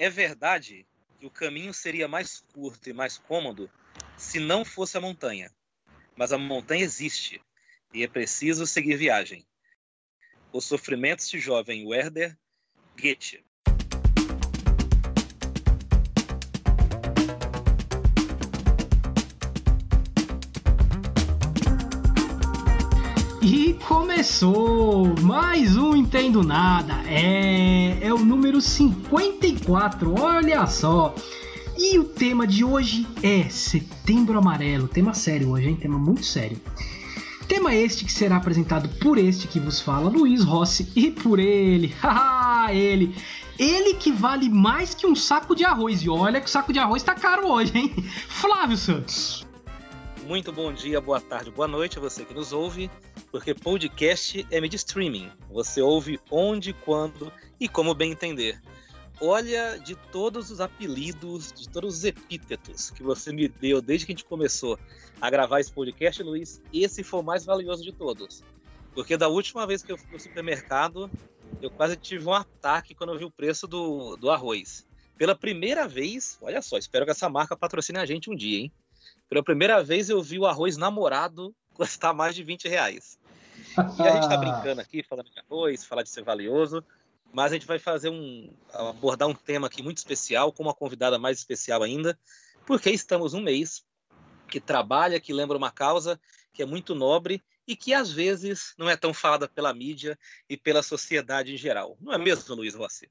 É verdade que o caminho seria mais curto e mais cômodo se não fosse a montanha. Mas a montanha existe e é preciso seguir viagem. Os sofrimentos de jovem Werder Goethe. Começou mais um Entendo Nada. É, é o número 54, olha só. E o tema de hoje é Setembro Amarelo. Tema sério hoje, hein? Tema muito sério. Tema este que será apresentado por este que vos fala, Luiz Rossi, e por ele, haha, ele. Ele que vale mais que um saco de arroz. E olha que o saco de arroz tá caro hoje, hein? Flávio Santos. Muito bom dia, boa tarde, boa noite a você que nos ouve porque podcast é mídia streaming. Você ouve onde, quando e como bem entender. Olha, de todos os apelidos, de todos os epítetos que você me deu desde que a gente começou a gravar esse podcast, Luiz, esse foi o mais valioso de todos. Porque da última vez que eu fui no supermercado, eu quase tive um ataque quando eu vi o preço do, do arroz. Pela primeira vez, olha só, espero que essa marca patrocine a gente um dia, hein? Pela primeira vez eu vi o arroz namorado custar mais de 20 reais. E a gente está brincando aqui, falando de arroz, falar de ser valioso, mas a gente vai fazer um abordar um tema aqui muito especial, com uma convidada mais especial ainda, porque estamos um mês que trabalha, que lembra uma causa que é muito nobre e que às vezes não é tão falada pela mídia e pela sociedade em geral. Não é mesmo, Luiz Rossi?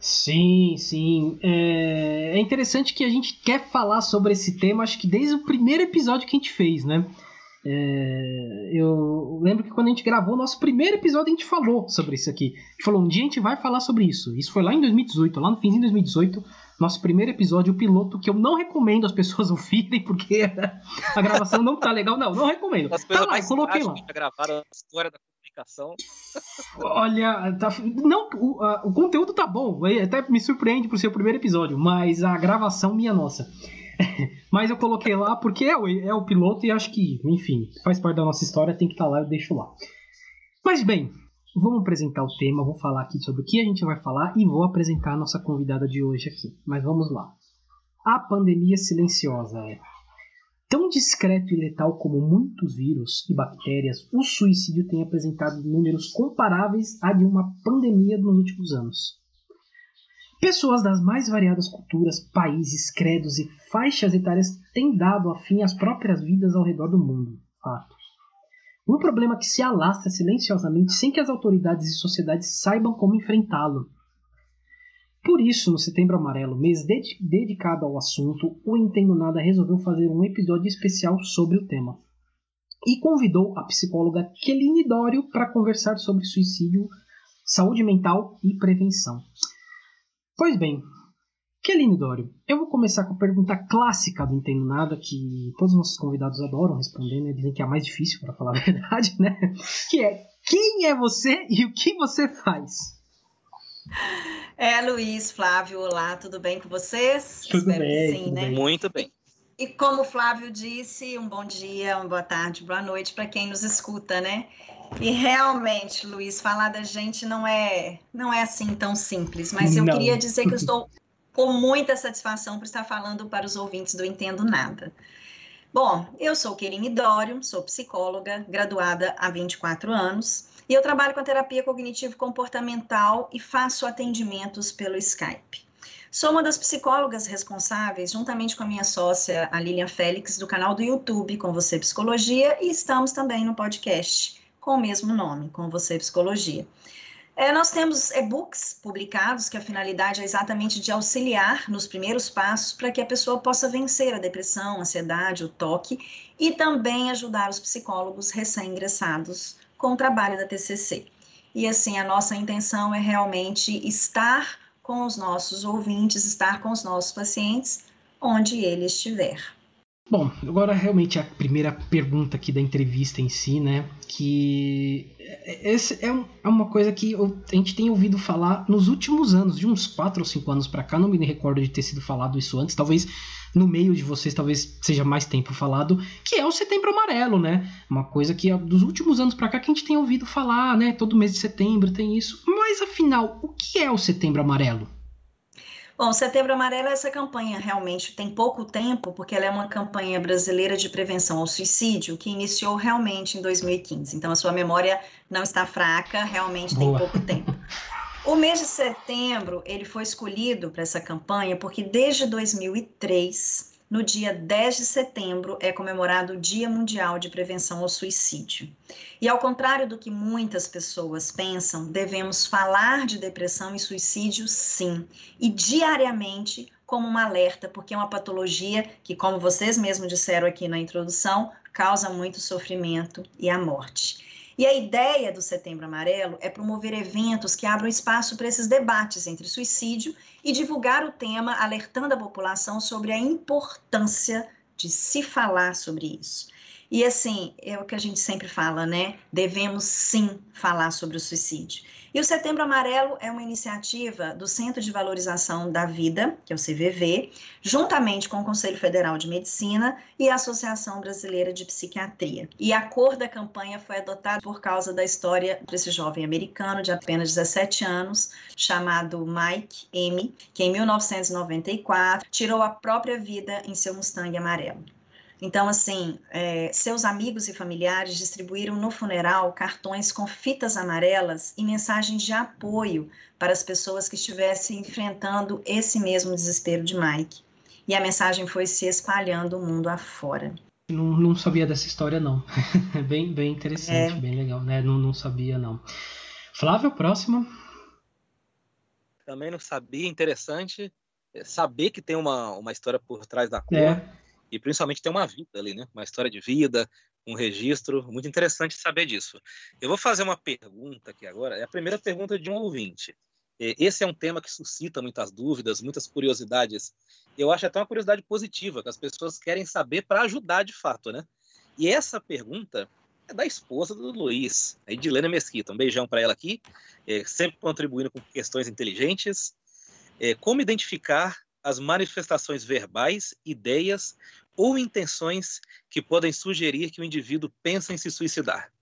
Sim, sim. É... é interessante que a gente quer falar sobre esse tema, acho que desde o primeiro episódio que a gente fez, né? É, eu lembro que quando a gente gravou o nosso primeiro episódio, a gente falou sobre isso aqui. A gente falou, um dia a gente vai falar sobre isso. Isso foi lá em 2018, lá no fim de 2018, nosso primeiro episódio, o piloto, que eu não recomendo as pessoas ouvirem, porque a gravação não tá legal. Não, não recomendo. As tá lá, coloquei lá. Gravaram a história da comunicação. Olha, tá, não, o, a, o conteúdo tá bom, até me surpreende por ser o primeiro episódio, mas a gravação, minha nossa. Mas eu coloquei lá porque é o, é o piloto e acho que, enfim, faz parte da nossa história, tem que estar tá lá, eu deixo lá. Mas bem, vamos apresentar o tema, vou falar aqui sobre o que a gente vai falar e vou apresentar a nossa convidada de hoje aqui. Mas vamos lá. A pandemia silenciosa é tão discreto e letal como muitos vírus e bactérias, o suicídio tem apresentado números comparáveis a de uma pandemia nos últimos anos. Pessoas das mais variadas culturas, países, credos e faixas etárias têm dado a fim às próprias vidas ao redor do mundo. Fato. Um problema que se alastra silenciosamente sem que as autoridades e sociedades saibam como enfrentá-lo. Por isso, no Setembro Amarelo, mês dedicado ao assunto, o Entendo Nada resolveu fazer um episódio especial sobre o tema. E convidou a psicóloga Keline Dório para conversar sobre suicídio, saúde mental e prevenção. Pois bem, Keline Dório, eu vou começar com a pergunta clássica do Entendo Nada, que todos os nossos convidados adoram responder, né? Dizem que é a mais difícil, para falar a verdade, né? Que é, quem é você e o que você faz? É, Luiz, Flávio, olá, tudo bem com vocês? Tudo Espero bem, sim, tudo né? Bem. Muito bem. E como o Flávio disse, um bom dia, uma boa tarde, boa noite para quem nos escuta, né? E realmente, Luiz, falar da gente não é não é assim tão simples, mas eu não. queria dizer que eu estou com muita satisfação por estar falando para os ouvintes do Entendo Nada. Bom, eu sou Querine Dório, sou psicóloga, graduada há 24 anos, e eu trabalho com terapia cognitivo-comportamental e faço atendimentos pelo Skype. Sou uma das psicólogas responsáveis, juntamente com a minha sócia, a Lilian Félix, do canal do YouTube Com Você Psicologia, e estamos também no podcast com o mesmo nome, com você psicologia. É, nós temos e-books publicados que a finalidade é exatamente de auxiliar nos primeiros passos para que a pessoa possa vencer a depressão, a ansiedade, o toque e também ajudar os psicólogos recém-ingressados com o trabalho da TCC. E assim, a nossa intenção é realmente estar com os nossos ouvintes, estar com os nossos pacientes onde ele estiver. Bom, agora realmente a primeira pergunta aqui da entrevista em si, né? Que esse é, um, é uma coisa que a gente tem ouvido falar nos últimos anos, de uns 4 ou 5 anos para cá, não me recordo de ter sido falado isso antes, talvez no meio de vocês talvez seja mais tempo falado, que é o Setembro Amarelo, né? Uma coisa que dos últimos anos para cá que a gente tem ouvido falar, né? Todo mês de setembro tem isso. Mas afinal, o que é o Setembro Amarelo? Bom, Setembro Amarelo, essa campanha realmente tem pouco tempo, porque ela é uma campanha brasileira de prevenção ao suicídio, que iniciou realmente em 2015. Então, a sua memória não está fraca, realmente Boa. tem pouco tempo. O mês de setembro, ele foi escolhido para essa campanha porque desde 2003 no dia 10 de setembro é comemorado o Dia Mundial de Prevenção ao Suicídio. E ao contrário do que muitas pessoas pensam, devemos falar de depressão e suicídio sim, e diariamente como um alerta, porque é uma patologia que, como vocês mesmos disseram aqui na introdução, causa muito sofrimento e a morte. E a ideia do Setembro Amarelo é promover eventos que abram espaço para esses debates entre suicídio e divulgar o tema, alertando a população sobre a importância de se falar sobre isso. E assim, é o que a gente sempre fala, né? Devemos sim falar sobre o suicídio. E o Setembro Amarelo é uma iniciativa do Centro de Valorização da Vida, que é o CVV, juntamente com o Conselho Federal de Medicina e a Associação Brasileira de Psiquiatria. E a cor da campanha foi adotada por causa da história desse jovem americano de apenas 17 anos, chamado Mike M, que em 1994 tirou a própria vida em seu Mustang amarelo. Então, assim, é, seus amigos e familiares distribuíram no funeral cartões com fitas amarelas e mensagens de apoio para as pessoas que estivessem enfrentando esse mesmo desespero de Mike. E a mensagem foi se espalhando o mundo afora. Não, não sabia dessa história, não. bem, bem interessante, é. bem legal, né? Não, não sabia, não. Flávio, próximo. Também não sabia, interessante é, saber que tem uma, uma história por trás da cor. É e principalmente tem uma vida ali, né? Uma história de vida, um registro, muito interessante saber disso. Eu vou fazer uma pergunta aqui agora, é a primeira pergunta de um ouvinte. Esse é um tema que suscita muitas dúvidas, muitas curiosidades. Eu acho até uma curiosidade positiva, que as pessoas querem saber para ajudar de fato, né? E essa pergunta é da esposa do Luiz, a Edilene Mesquita. Um beijão para ela aqui, é, sempre contribuindo com questões inteligentes. É, como identificar as manifestações verbais, ideias ou intenções que podem sugerir que o indivíduo pensa em se suicidar?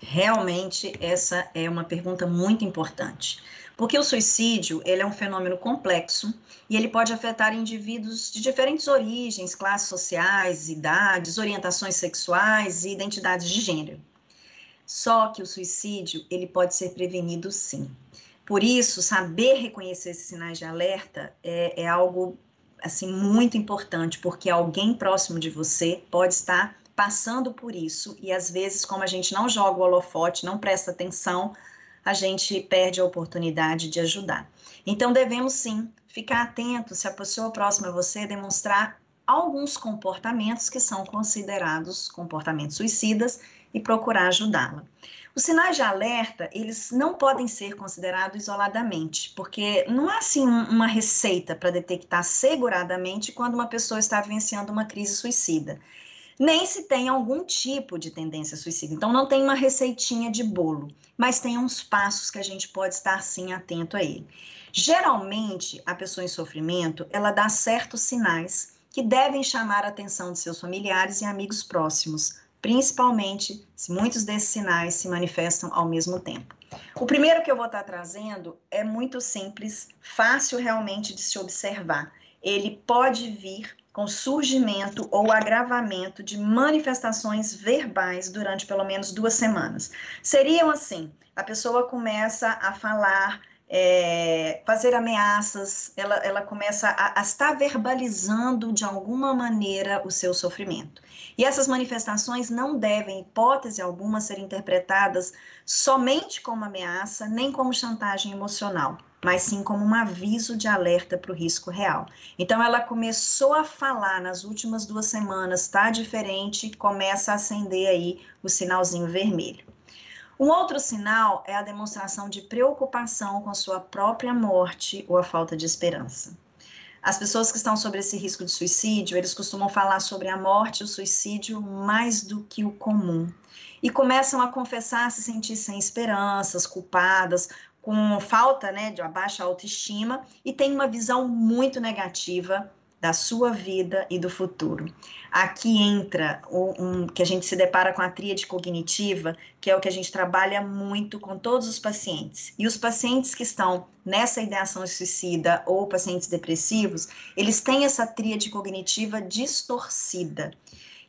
Realmente, essa é uma pergunta muito importante. Porque o suicídio ele é um fenômeno complexo e ele pode afetar indivíduos de diferentes origens, classes sociais, idades, orientações sexuais e identidades de gênero. Só que o suicídio ele pode ser prevenido sim. Por isso, saber reconhecer esses sinais de alerta é, é algo assim muito importante, porque alguém próximo de você pode estar passando por isso e às vezes, como a gente não joga o holofote, não presta atenção, a gente perde a oportunidade de ajudar. Então, devemos sim ficar atento se a pessoa próxima a você demonstrar alguns comportamentos que são considerados comportamentos suicidas e procurar ajudá-la. Os sinais de alerta, eles não podem ser considerados isoladamente, porque não há assim uma receita para detectar seguradamente quando uma pessoa está vivenciando uma crise suicida. Nem se tem algum tipo de tendência suicida. Então não tem uma receitinha de bolo, mas tem uns passos que a gente pode estar sim atento a ele. Geralmente, a pessoa em sofrimento, ela dá certos sinais que devem chamar a atenção de seus familiares e amigos próximos principalmente se muitos desses sinais se manifestam ao mesmo tempo. O primeiro que eu vou estar trazendo é muito simples, fácil realmente de se observar. Ele pode vir com surgimento ou agravamento de manifestações verbais durante pelo menos duas semanas. Seriam assim: a pessoa começa a falar é, fazer ameaças, ela, ela começa a, a, estar verbalizando de alguma maneira o seu sofrimento. E essas manifestações não devem, hipótese alguma, ser interpretadas somente como ameaça, nem como chantagem emocional, mas sim como um aviso de alerta para o risco real. Então, ela começou a falar nas últimas duas semanas, está diferente, começa a acender aí o sinalzinho vermelho. Um outro sinal é a demonstração de preocupação com sua própria morte ou a falta de esperança. As pessoas que estão sobre esse risco de suicídio, eles costumam falar sobre a morte e o suicídio mais do que o comum. E começam a confessar se sentir sem esperanças, culpadas, com falta né, de baixa autoestima e tem uma visão muito negativa da sua vida e do futuro. Aqui entra o um, que a gente se depara com a tríade cognitiva, que é o que a gente trabalha muito com todos os pacientes. E os pacientes que estão nessa ideação suicida ou pacientes depressivos, eles têm essa tríade cognitiva distorcida.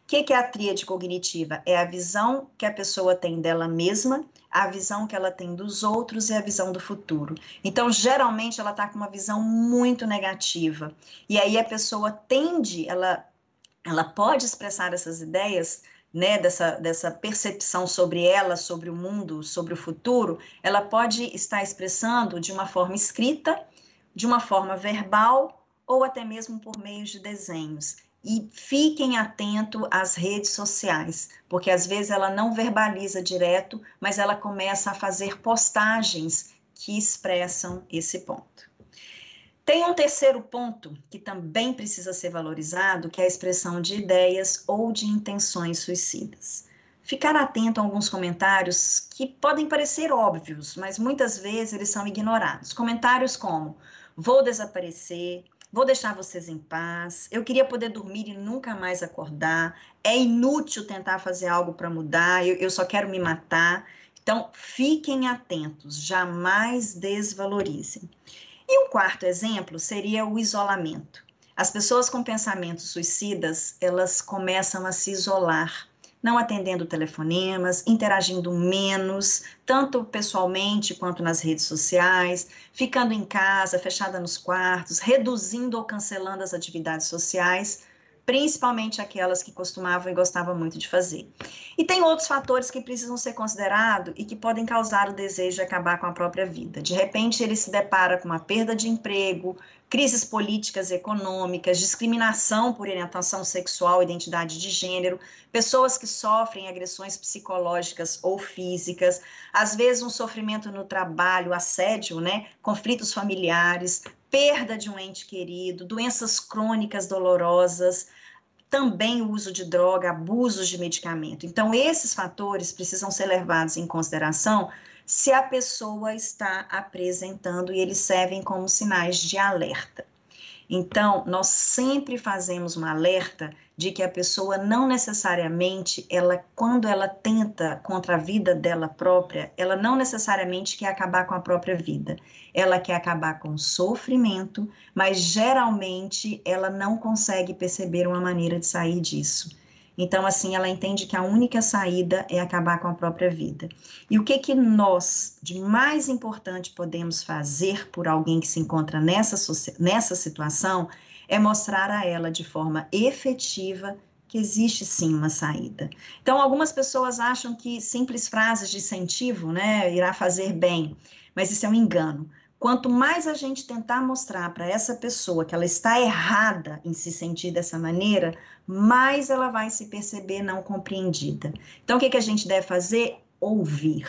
O que, que é a tríade cognitiva? É a visão que a pessoa tem dela mesma, a visão que ela tem dos outros e a visão do futuro. Então, geralmente, ela está com uma visão muito negativa. E aí a pessoa tende, ela, ela pode expressar essas ideias né, dessa, dessa percepção sobre ela, sobre o mundo, sobre o futuro, ela pode estar expressando de uma forma escrita, de uma forma verbal ou até mesmo por meio de desenhos. E fiquem atentos às redes sociais, porque às vezes ela não verbaliza direto, mas ela começa a fazer postagens que expressam esse ponto. Tem um terceiro ponto que também precisa ser valorizado, que é a expressão de ideias ou de intenções suicidas. Ficar atento a alguns comentários que podem parecer óbvios, mas muitas vezes eles são ignorados. Comentários como: vou desaparecer, Vou deixar vocês em paz. Eu queria poder dormir e nunca mais acordar. É inútil tentar fazer algo para mudar. Eu, eu só quero me matar. Então, fiquem atentos, jamais desvalorizem. E um quarto exemplo seria o isolamento. As pessoas com pensamentos suicidas, elas começam a se isolar não atendendo telefonemas, interagindo menos, tanto pessoalmente quanto nas redes sociais, ficando em casa, fechada nos quartos, reduzindo ou cancelando as atividades sociais, principalmente aquelas que costumavam e gostavam muito de fazer. E tem outros fatores que precisam ser considerados e que podem causar o desejo de acabar com a própria vida. De repente, ele se depara com uma perda de emprego, crises políticas e econômicas, discriminação por orientação sexual, identidade de gênero, pessoas que sofrem agressões psicológicas ou físicas, às vezes um sofrimento no trabalho, assédio, né, conflitos familiares, perda de um ente querido, doenças crônicas dolorosas, também o uso de droga, abusos de medicamento. Então, esses fatores precisam ser levados em consideração se a pessoa está apresentando e eles servem como sinais de alerta. Então, nós sempre fazemos um alerta de que a pessoa não necessariamente, ela quando ela tenta contra a vida dela própria, ela não necessariamente quer acabar com a própria vida. Ela quer acabar com o sofrimento, mas geralmente ela não consegue perceber uma maneira de sair disso. Então, assim, ela entende que a única saída é acabar com a própria vida. E o que que nós, de mais importante, podemos fazer por alguém que se encontra nessa, nessa situação é mostrar a ela de forma efetiva que existe sim uma saída. Então, algumas pessoas acham que simples frases de incentivo, né, irá fazer bem, mas isso é um engano. Quanto mais a gente tentar mostrar para essa pessoa que ela está errada em se sentir dessa maneira, mais ela vai se perceber não compreendida. Então, o que, que a gente deve fazer? Ouvir.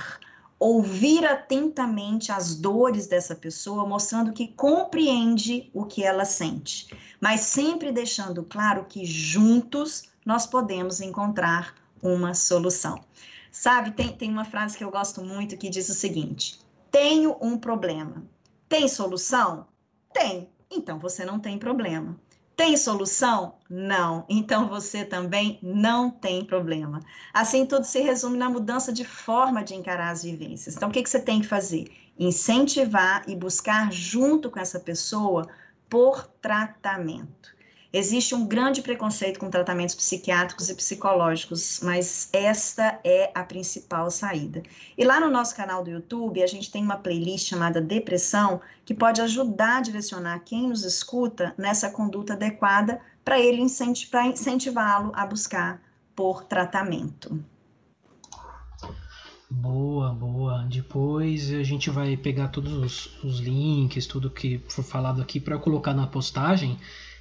Ouvir atentamente as dores dessa pessoa, mostrando que compreende o que ela sente, mas sempre deixando claro que juntos nós podemos encontrar uma solução. Sabe, tem, tem uma frase que eu gosto muito que diz o seguinte: tenho um problema, tem solução? Tem. Então você não tem problema. Tem solução? Não. Então você também não tem problema. Assim, tudo se resume na mudança de forma de encarar as vivências. Então, o que, que você tem que fazer? Incentivar e buscar, junto com essa pessoa, por tratamento. Existe um grande preconceito com tratamentos psiquiátricos e psicológicos, mas esta é a principal saída. E lá no nosso canal do YouTube, a gente tem uma playlist chamada Depressão, que pode ajudar a direcionar quem nos escuta nessa conduta adequada para ele incentivá-lo a buscar por tratamento. Boa, boa. Depois a gente vai pegar todos os, os links, tudo que for falado aqui para colocar na postagem.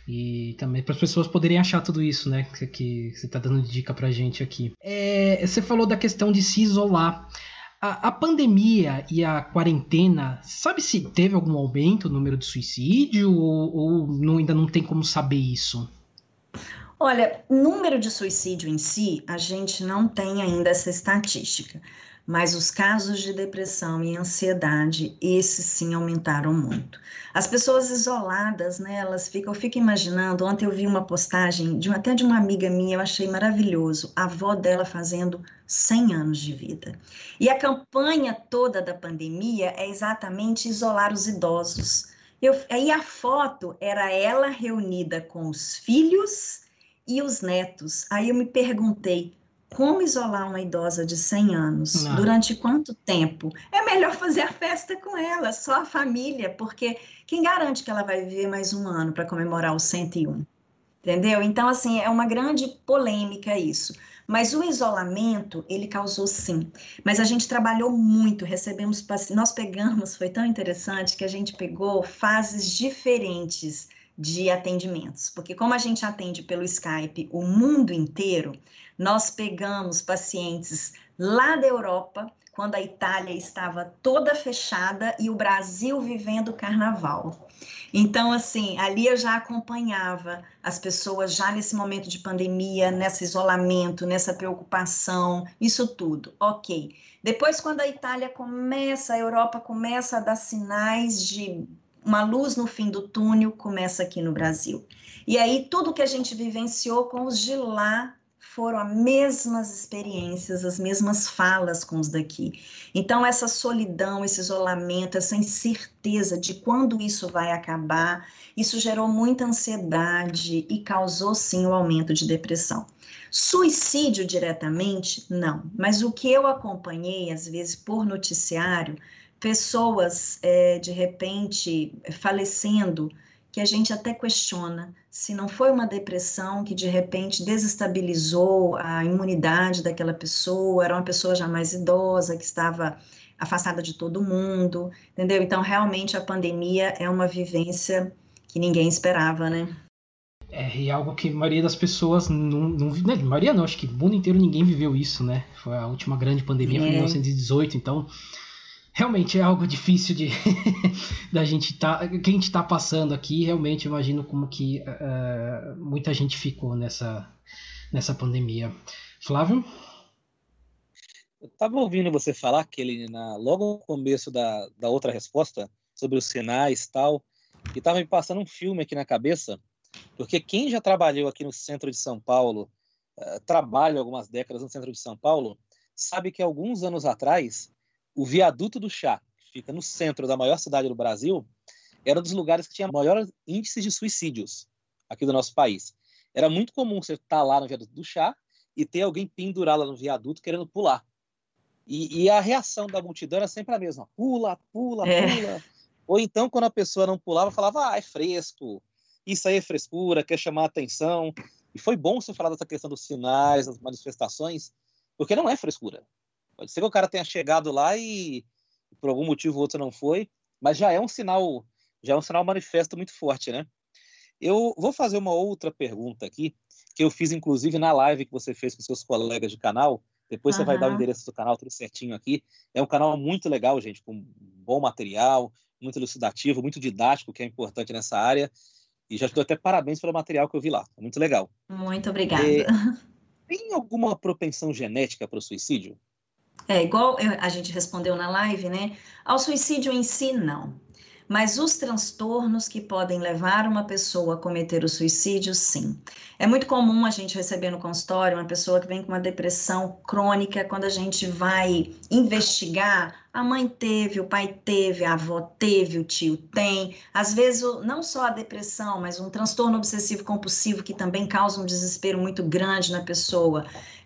E também para as pessoas poderem achar tudo isso, né? Que, que você está dando dica para gente aqui. É, você falou da questão de se isolar. A, a, pandemia e a quarentena, sabe se teve algum aumento no número de suicídio ou, ou não, ainda não tem como saber isso? Olha, número de suicídio em si, a gente não tem ainda essa estatística. Mas os casos de depressão e ansiedade, esses sim aumentaram muito. As pessoas isoladas, né, elas ficam, eu fico imaginando, ontem eu vi uma postagem de até de uma amiga minha, eu achei maravilhoso, a avó dela fazendo 100 anos de vida. E a campanha toda da pandemia é exatamente isolar os idosos. Eu, aí a foto era ela reunida com os filhos e os netos. Aí eu me perguntei, como isolar uma idosa de 100 anos? Não. Durante quanto tempo? É melhor fazer a festa com ela, só a família, porque quem garante que ela vai viver mais um ano para comemorar o 101? Entendeu? Então, assim, é uma grande polêmica isso. Mas o isolamento, ele causou sim. Mas a gente trabalhou muito, recebemos, nós pegamos, foi tão interessante que a gente pegou fases diferentes de atendimentos, porque como a gente atende pelo Skype o mundo inteiro, nós pegamos pacientes lá da Europa, quando a Itália estava toda fechada e o Brasil vivendo o carnaval. Então, assim, ali eu já acompanhava as pessoas já nesse momento de pandemia, nesse isolamento, nessa preocupação, isso tudo. Ok. Depois, quando a Itália começa, a Europa começa a dar sinais de uma luz no fim do túnel começa aqui no Brasil. E aí tudo que a gente vivenciou com os de lá foram as mesmas experiências, as mesmas falas com os daqui. Então essa solidão, esse isolamento, essa incerteza de quando isso vai acabar, isso gerou muita ansiedade e causou sim o aumento de depressão. Suicídio diretamente, não. Mas o que eu acompanhei, às vezes, por noticiário, pessoas é, de repente falecendo, que a gente até questiona se não foi uma depressão que de repente desestabilizou a imunidade daquela pessoa, era uma pessoa já mais idosa, que estava afastada de todo mundo, entendeu? Então, realmente, a pandemia é uma vivência que ninguém esperava, né? É, e algo que a maioria das pessoas não, não né, maioria não, acho que o mundo inteiro ninguém viveu isso, né? Foi a última grande pandemia, é. foi em 1918, então realmente é algo difícil de da gente tá que a gente está passando aqui realmente imagino como que uh, muita gente ficou nessa nessa pandemia. Flávio? Eu estava ouvindo você falar que ele na logo no começo da, da outra resposta sobre os sinais tal e estava me passando um filme aqui na cabeça porque quem já trabalhou aqui no centro de São Paulo uh, trabalha algumas décadas no centro de São Paulo sabe que alguns anos atrás o viaduto do chá, que fica no centro da maior cidade do Brasil, era um dos lugares que tinha maior índice de suicídios aqui do nosso país. Era muito comum você estar tá lá no viaduto do chá e ter alguém pendurado lá no viaduto querendo pular. E, e, a reação da multidão era sempre a mesma: pula, pula, é. pula. Ou então, quando a pessoa não pulava, falava: ah, é fresco, isso aí é frescura, quer chamar atenção. E foi bom você falar dessa questão dos sinais, das manifestações, porque não é frescura. Pode ser que o cara tenha chegado lá e por algum motivo ou outro não foi, mas já é um sinal, já é um sinal manifesto muito forte, né? Eu vou fazer uma outra pergunta aqui, que eu fiz inclusive na live que você fez com seus colegas de canal. Depois uhum. você vai dar o endereço do canal tudo certinho aqui. É um canal muito legal, gente, com bom material, muito elucidativo, muito didático, que é importante nessa área. E já te dou até parabéns pelo material que eu vi lá. É muito legal. Muito obrigada. E, tem alguma propensão genética para o suicídio? É, igual a gente respondeu na live, né? Ao suicídio em si, não. Mas os transtornos que podem levar uma pessoa a cometer o suicídio, sim. É muito comum a gente receber no consultório uma pessoa que vem com uma depressão crônica, quando a gente vai investigar, a mãe teve, o pai teve, a avó teve, o tio tem. Às vezes, não só a depressão, mas um transtorno obsessivo compulsivo que também causa um desespero muito grande na pessoa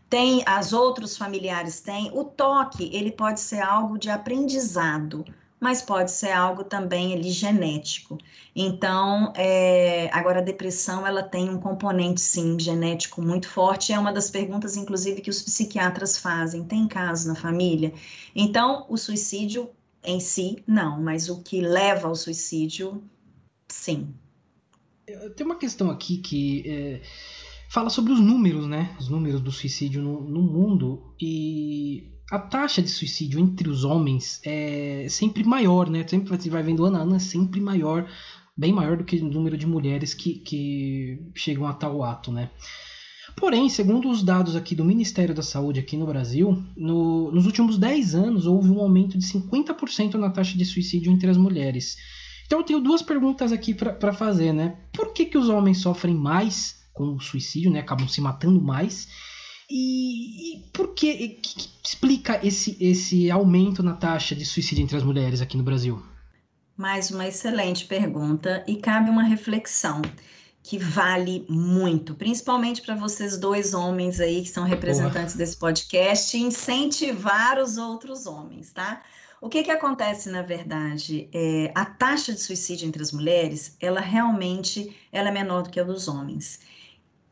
tem as outros familiares têm. O toque, ele pode ser algo de aprendizado, mas pode ser algo também ali genético. Então, é, agora a depressão, ela tem um componente, sim, genético muito forte. É uma das perguntas, inclusive, que os psiquiatras fazem. Tem caso na família? Então, o suicídio em si, não, mas o que leva ao suicídio, sim. Tem uma questão aqui que... É fala sobre os números, né? Os números do suicídio no, no mundo e a taxa de suicídio entre os homens é sempre maior, né? Sempre você vai vendo ano a ano é sempre maior, bem maior do que o número de mulheres que, que chegam a tal ato, né? Porém, segundo os dados aqui do Ministério da Saúde aqui no Brasil, no, nos últimos 10 anos houve um aumento de 50% na taxa de suicídio entre as mulheres. Então eu tenho duas perguntas aqui para fazer, né? Por que, que os homens sofrem mais com o suicídio, né? Acabam se matando mais? E, e por que, que, explica esse, esse aumento na taxa de suicídio entre as mulheres aqui no Brasil? Mais uma excelente pergunta e cabe uma reflexão que vale muito, principalmente para vocês dois homens aí que são representantes Boa. desse podcast, incentivar os outros homens, tá? O que que acontece na verdade? É, a taxa de suicídio entre as mulheres, ela realmente ela é menor do que a dos homens.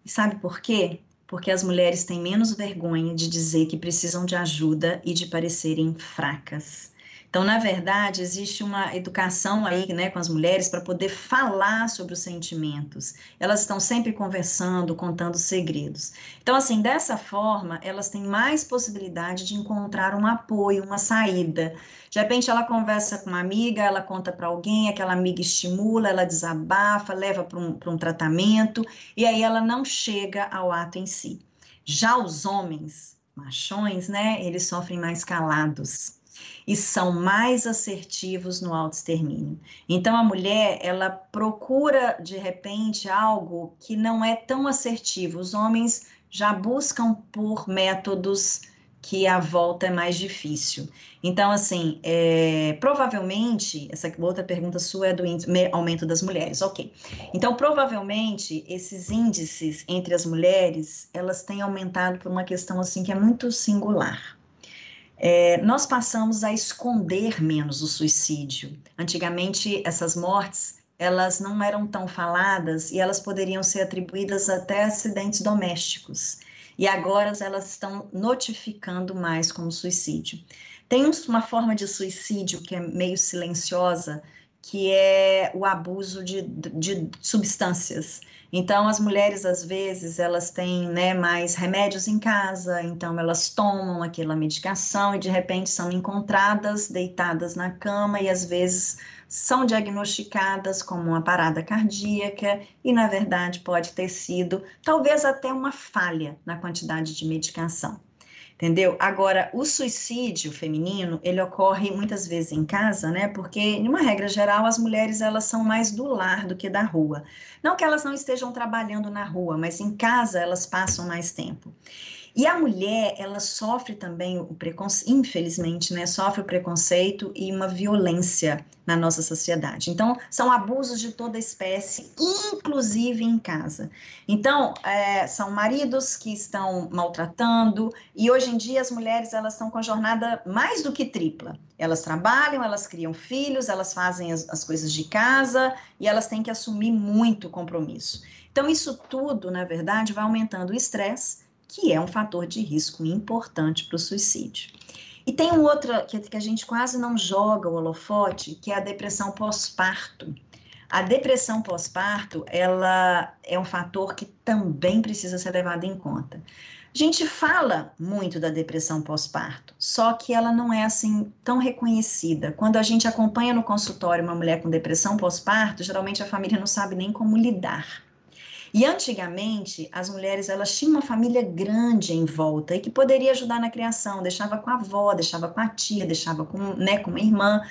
E sabe por quê? Porque as mulheres têm menos vergonha de dizer que precisam de ajuda e de parecerem fracas. Então, na verdade, existe uma educação aí, né, com as mulheres para poder falar sobre os sentimentos. Elas estão sempre conversando, contando segredos. Então, assim, dessa forma, elas têm mais possibilidade de encontrar um apoio, uma saída. De repente, ela conversa com uma amiga, ela conta para alguém, aquela amiga estimula, ela desabafa, leva para um, um tratamento, e aí ela não chega ao ato em si. Já os homens, machões, né, eles sofrem mais calados e são mais assertivos no autoextermínio. Então a mulher, ela procura de repente algo que não é tão assertivo. Os homens já buscam por métodos que a volta é mais difícil. Então, assim, é, provavelmente, essa outra pergunta sua é do aumento das mulheres, ok. Então, provavelmente, esses índices entre as mulheres, elas têm aumentado por uma questão, assim, que é muito singular é, nós passamos a esconder menos o suicídio. Antigamente, essas mortes elas não eram tão faladas e elas poderiam ser atribuídas até a acidentes domésticos. E agora elas estão notificando mais como suicídio. Tem uma forma de suicídio que é meio silenciosa, que é o abuso de, de substâncias. Então, as mulheres, às vezes, elas têm né, mais remédios em casa, então elas tomam aquela medicação e, de repente, são encontradas deitadas na cama e, às vezes, são diagnosticadas como uma parada cardíaca e, na verdade, pode ter sido talvez até uma falha na quantidade de medicação entendeu? Agora, o suicídio feminino, ele ocorre muitas vezes em casa, né? Porque, em uma regra geral, as mulheres, elas são mais do lar do que da rua. Não que elas não estejam trabalhando na rua, mas em casa elas passam mais tempo. E a mulher, ela sofre também o preconceito, infelizmente, né, sofre o preconceito e uma violência na nossa sociedade. Então, são abusos de toda espécie, inclusive em casa. Então, é, são maridos que estão maltratando e hoje em dia as mulheres elas estão com a jornada mais do que tripla. Elas trabalham, elas criam filhos, elas fazem as, as coisas de casa e elas têm que assumir muito compromisso. Então, isso tudo, na verdade, vai aumentando o estresse que é um fator de risco importante para o suicídio. E tem um outro que, a gente quase não joga o holofote, que é a depressão pós-parto. A depressão pós-parto, ela é um fator que também precisa ser levado em conta. A gente fala muito da depressão pós-parto, só que ela não é assim tão reconhecida. Quando a gente acompanha no consultório uma mulher com depressão pós-parto, geralmente a família não sabe nem como lidar. E antigamente, as mulheres elas tinham uma família grande em volta e que poderia ajudar na criação, deixava com a avó, deixava com a tia, deixava com, né, com uma irmã.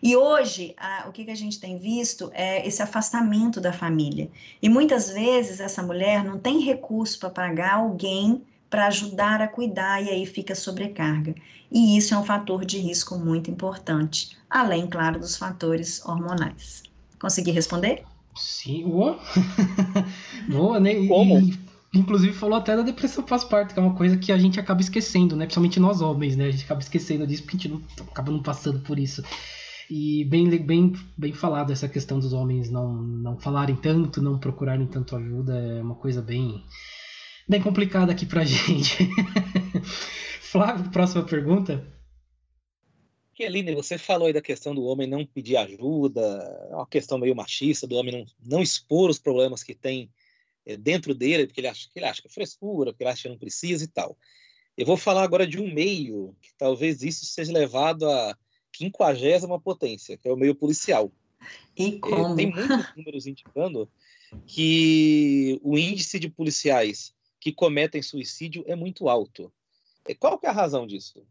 E hoje, a, o que, que a gente tem visto é esse afastamento da família. E muitas vezes essa mulher não tem recurso para pagar alguém para ajudar a cuidar e aí fica sobrecarga. E isso é um fator de risco muito importante, além, claro, dos fatores hormonais. Consegui responder? Sim, boa. boa, né? Como? E, inclusive falou até da depressão pós-parto, que é uma coisa que a gente acaba esquecendo, né? Principalmente nós homens, né? A gente acaba esquecendo disso porque a gente não, acaba não passando por isso. E bem, bem, bem falado essa questão dos homens não, não falarem tanto, não procurarem tanto ajuda, é uma coisa bem, bem complicada aqui pra gente. Flávio, próxima pergunta. Aline, você falou aí da questão do homem não pedir ajuda, é uma questão meio machista, do homem não, não expor os problemas que tem é, dentro dele, porque ele acha, que ele acha que é frescura, porque ele acha que não precisa e tal. Eu vou falar agora de um meio que talvez isso seja levado a quinquagésima potência, que é o meio policial. E como? Tem muitos números indicando que o índice de policiais que cometem suicídio é muito alto. Qual que é a razão disso?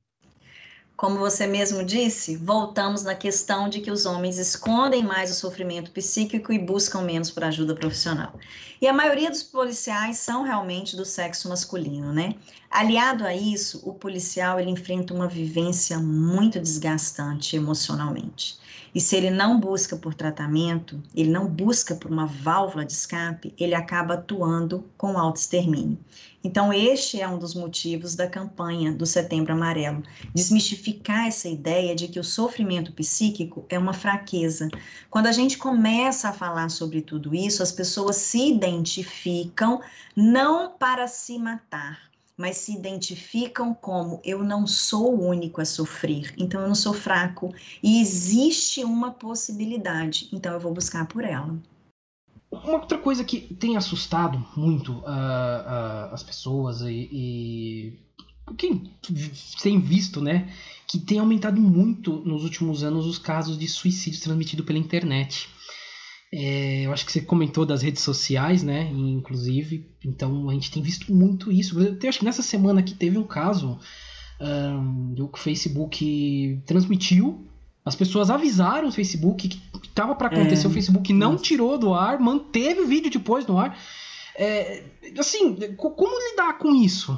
Como você mesmo disse, voltamos na questão de que os homens escondem mais o sofrimento psíquico e buscam menos por ajuda profissional. E a maioria dos policiais são realmente do sexo masculino, né? Aliado a isso, o policial ele enfrenta uma vivência muito desgastante emocionalmente. E se ele não busca por tratamento, ele não busca por uma válvula de escape, ele acaba atuando com autoextermínio. Então, este é um dos motivos da campanha do Setembro Amarelo, desmistificar essa ideia de que o sofrimento psíquico é uma fraqueza. Quando a gente começa a falar sobre tudo isso, as pessoas se identificam não para se matar, mas se identificam como eu não sou o único a sofrer, então eu não sou fraco e existe uma possibilidade, então eu vou buscar por ela. Uma outra coisa que tem assustado muito uh, uh, as pessoas e, e quem tem visto, né, que tem aumentado muito nos últimos anos os casos de suicídio transmitido pela internet. É, eu acho que você comentou das redes sociais, né? Inclusive, então a gente tem visto muito isso. Eu acho que nessa semana que teve um caso um, que o Facebook transmitiu. As pessoas avisaram o Facebook que estava para acontecer, é, o Facebook não tirou do ar, manteve o vídeo depois no ar. É, assim, como lidar com isso?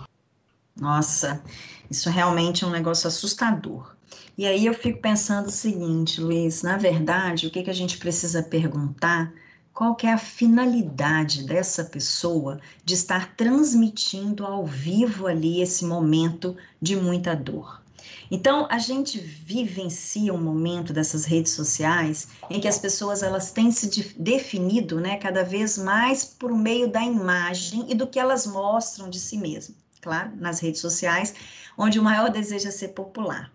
Nossa, isso realmente é um negócio assustador. E aí eu fico pensando o seguinte, Luiz, na verdade, o que, que a gente precisa perguntar? Qual que é a finalidade dessa pessoa de estar transmitindo ao vivo ali esse momento de muita dor? Então, a gente vivencia um momento dessas redes sociais em que as pessoas elas têm se definido, né, cada vez mais por meio da imagem e do que elas mostram de si mesmas. Claro, nas redes sociais, onde o maior desejo é ser popular.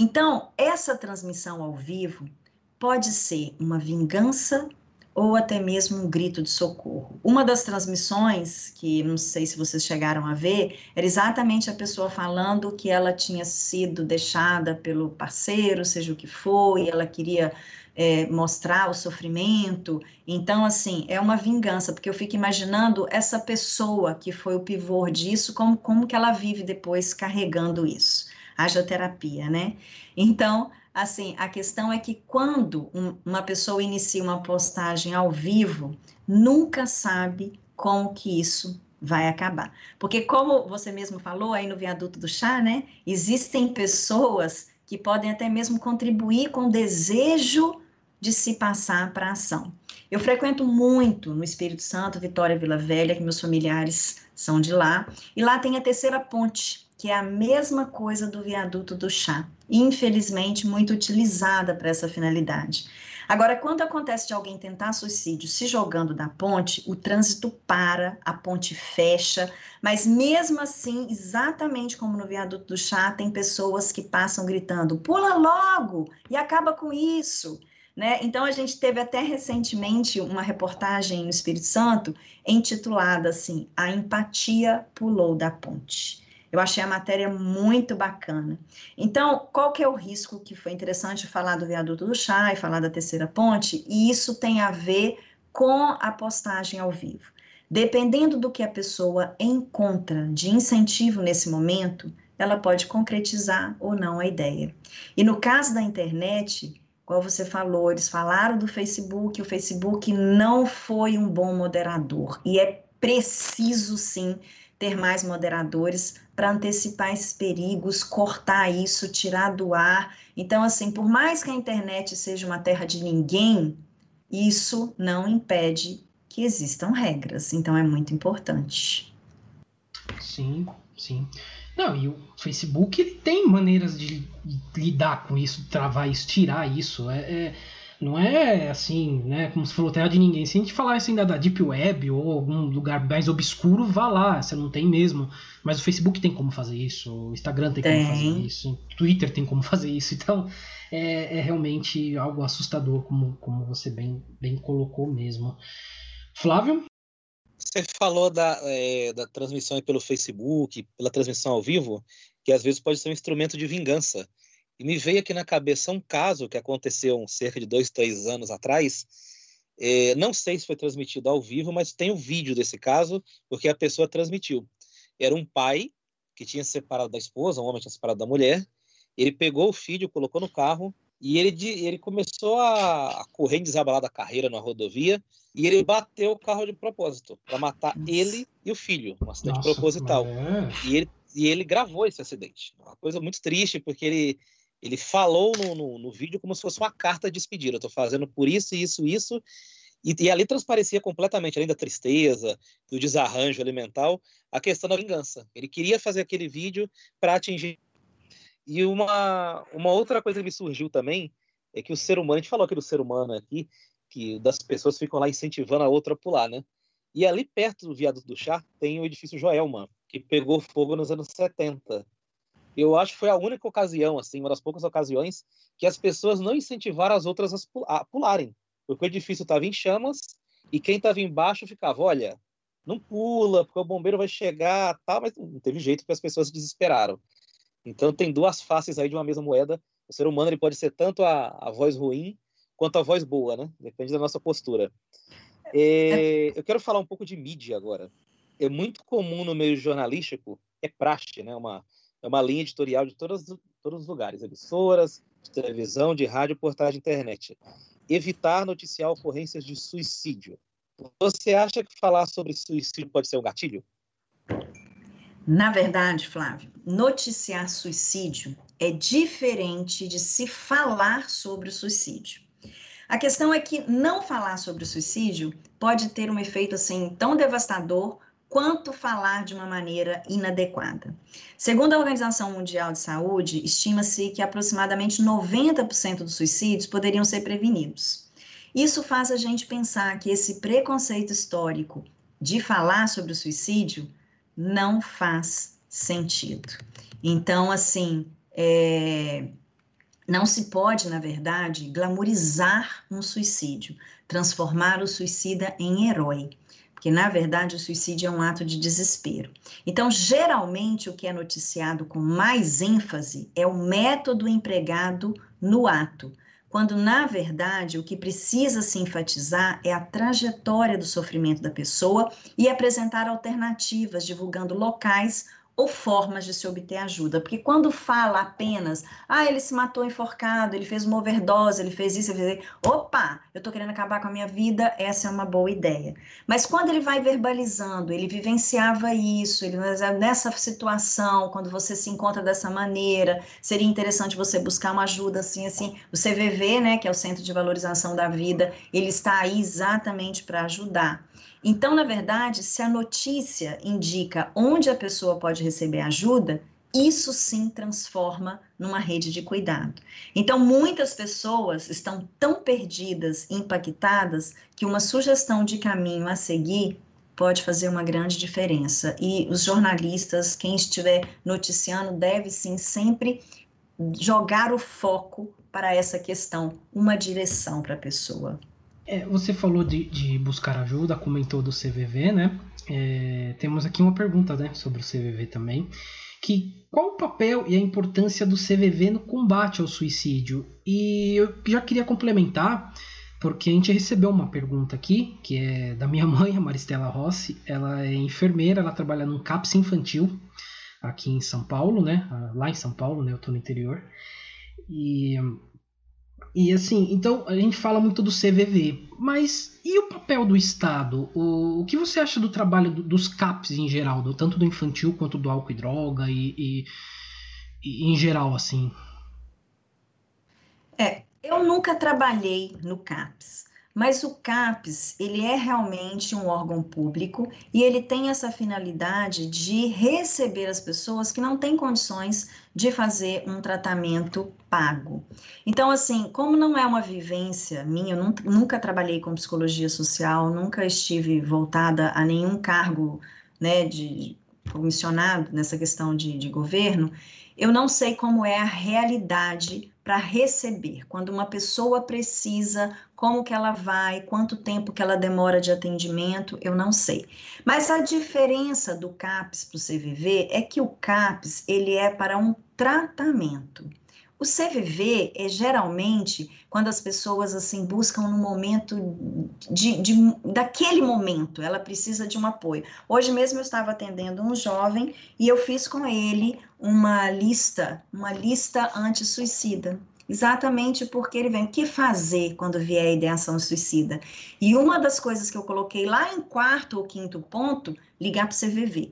Então, essa transmissão ao vivo pode ser uma vingança ou até mesmo um grito de socorro. Uma das transmissões, que não sei se vocês chegaram a ver, era exatamente a pessoa falando que ela tinha sido deixada pelo parceiro, seja o que for, e ela queria é, mostrar o sofrimento. Então, assim, é uma vingança, porque eu fico imaginando essa pessoa que foi o pivô disso, como, como que ela vive depois carregando isso haja terapia, né? Então, assim, a questão é que quando um, uma pessoa inicia uma postagem ao vivo, nunca sabe como que isso vai acabar. Porque como você mesmo falou aí no viaduto do chá, né? Existem pessoas que podem até mesmo contribuir com o desejo de se passar para ação. Eu frequento muito no Espírito Santo, Vitória Vila Velha, que meus familiares são de lá, e lá tem a terceira ponte, que é a mesma coisa do viaduto do chá, infelizmente muito utilizada para essa finalidade. Agora, quando acontece de alguém tentar suicídio se jogando da ponte, o trânsito para, a ponte fecha, mas mesmo assim, exatamente como no viaduto do chá, tem pessoas que passam gritando: pula logo e acaba com isso. Né? Então, a gente teve até recentemente uma reportagem no Espírito Santo intitulada assim: A empatia pulou da ponte. Eu achei a matéria muito bacana. Então, qual que é o risco que foi interessante falar do viaduto do chá e falar da terceira ponte? E isso tem a ver com a postagem ao vivo. Dependendo do que a pessoa encontra de incentivo nesse momento, ela pode concretizar ou não a ideia. E no caso da internet, como você falou, eles falaram do Facebook, o Facebook não foi um bom moderador. E é preciso sim ter mais moderadores para antecipar esses perigos, cortar isso, tirar do ar. Então, assim, por mais que a internet seja uma terra de ninguém, isso não impede que existam regras. Então, é muito importante. Sim, sim. Não, e o Facebook ele tem maneiras de lidar com isso, travar isso, tirar isso. É, é não é assim, né? Como se falou, terra de ninguém. Se a gente falar assim da, da Deep Web ou algum lugar mais obscuro, vá lá, você não tem mesmo. Mas o Facebook tem como fazer isso, o Instagram tem, tem. como fazer isso, o Twitter tem como fazer isso. Então é, é realmente algo assustador, como, como você bem, bem colocou mesmo. Flávio? Você falou da, é, da transmissão pelo Facebook, pela transmissão ao vivo, que às vezes pode ser um instrumento de vingança. E me veio aqui na cabeça um caso que aconteceu cerca de dois, três anos atrás. É, não sei se foi transmitido ao vivo, mas tem o um vídeo desse caso, porque a pessoa transmitiu. era um pai que tinha separado da esposa, um homem tinha separado da mulher. Ele pegou o filho, colocou no carro e ele, ele começou a, correr em desabalada carreira na rodovia e ele bateu o carro de propósito para matar Nossa. ele e o filho, um acidente Nossa, proposital. É. E, ele, e ele gravou esse acidente. Uma coisa muito triste, porque ele, ele falou no, no, no vídeo como se fosse uma carta de despedida. Eu estou fazendo por isso, isso, isso. E, e, ali transparecia completamente, além da tristeza, do desarranjo alimentar, a questão da vingança. Ele queria fazer aquele vídeo para atingir e uma, uma outra coisa que me surgiu também é que o ser humano, a gente falou aqui do ser humano aqui, que das pessoas ficam lá incentivando a outra a pular, né? E ali perto do viaduto do chá tem o edifício Joelma, que pegou fogo nos anos 70. Eu acho que foi a única ocasião, assim, uma das poucas ocasiões, que as pessoas não incentivaram as outras a pularem. Porque o edifício estava em chamas e quem estava embaixo ficava, olha, não pula, porque o bombeiro vai chegar, tal, mas não teve jeito porque as pessoas se desesperaram. Então tem duas faces aí de uma mesma moeda. O ser humano ele pode ser tanto a, a voz ruim quanto a voz boa, né? Depende da nossa postura. É, eu quero falar um pouco de mídia agora. É muito comum no meio jornalístico, é praxe, né? Uma, é uma linha editorial de todos, todos os lugares, emissoras, de televisão, de rádio, portais de internet. Evitar noticiar ocorrências de suicídio. Você acha que falar sobre suicídio pode ser um gatilho? Na verdade, Flávio, noticiar suicídio é diferente de se falar sobre o suicídio. A questão é que não falar sobre o suicídio pode ter um efeito assim tão devastador quanto falar de uma maneira inadequada. Segundo a Organização Mundial de Saúde, estima-se que aproximadamente 90% dos suicídios poderiam ser prevenidos. Isso faz a gente pensar que esse preconceito histórico de falar sobre o suicídio não faz sentido. Então, assim, é, não se pode, na verdade, glamorizar um suicídio, transformar o suicida em herói, porque na verdade o suicídio é um ato de desespero. Então, geralmente, o que é noticiado com mais ênfase é o método empregado no ato, quando na verdade o que precisa se enfatizar é a trajetória do sofrimento da pessoa e apresentar alternativas, divulgando locais ou formas de se obter ajuda. Porque quando fala apenas, ah, ele se matou enforcado, ele fez uma overdose, ele fez isso, ele fez isso, opa, eu tô querendo acabar com a minha vida, essa é uma boa ideia. Mas quando ele vai verbalizando, ele vivenciava isso, ele nessa situação, quando você se encontra dessa maneira, seria interessante você buscar uma ajuda assim, assim. O CVV, né, que é o Centro de Valorização da Vida, ele está aí exatamente para ajudar. Então, na verdade, se a notícia indica onde a pessoa pode receber ajuda, isso sim transforma numa rede de cuidado. Então, muitas pessoas estão tão perdidas, impactadas, que uma sugestão de caminho a seguir pode fazer uma grande diferença. E os jornalistas, quem estiver noticiando, deve sim sempre jogar o foco para essa questão, uma direção para a pessoa. É, você falou de, de, buscar ajuda, comentou do CVV, né? É, temos aqui uma pergunta né, sobre o CVV também. Que qual o papel e a importância do CVV no combate ao suicídio? E eu já queria complementar, porque a gente recebeu uma pergunta aqui, que é da minha mãe, a Maristela Rossi. Ela é enfermeira, ela trabalha num CAPS infantil aqui em São Paulo, né? Lá em São Paulo, né? Eu tô no interior. E e assim, então a gente fala muito do CVV, mas e o papel do Estado? O, o que você acha do trabalho do, dos CAPs em geral, do, tanto do infantil quanto do álcool e droga e, e, e em geral assim? É, eu nunca trabalhei no CAPS, mas o CAPES, ele é realmente um órgão público e ele tem essa finalidade de receber as pessoas que não têm condições de fazer um tratamento pago. Então, assim, como não é uma vivência minha, eu nunca, trabalhei com psicologia social, nunca estive voltada a nenhum cargo, né, de comissionado nessa questão de, de governo, eu não sei como é a realidade para receber. Quando uma pessoa precisa, como que ela vai, quanto tempo que ela demora de atendimento, eu não sei. Mas a diferença do CAPS para o CVV é que o CAPS ele é para um tratamento. O CVV é geralmente quando as pessoas assim buscam no momento de, de, daquele momento, ela precisa de um apoio. Hoje mesmo eu estava atendendo um jovem e eu fiz com ele uma lista, uma lista anti-suicida. Exatamente porque ele vem, o que fazer quando vier a ideação suicida? E uma das coisas que eu coloquei lá em quarto ou quinto ponto, ligar para o CVV.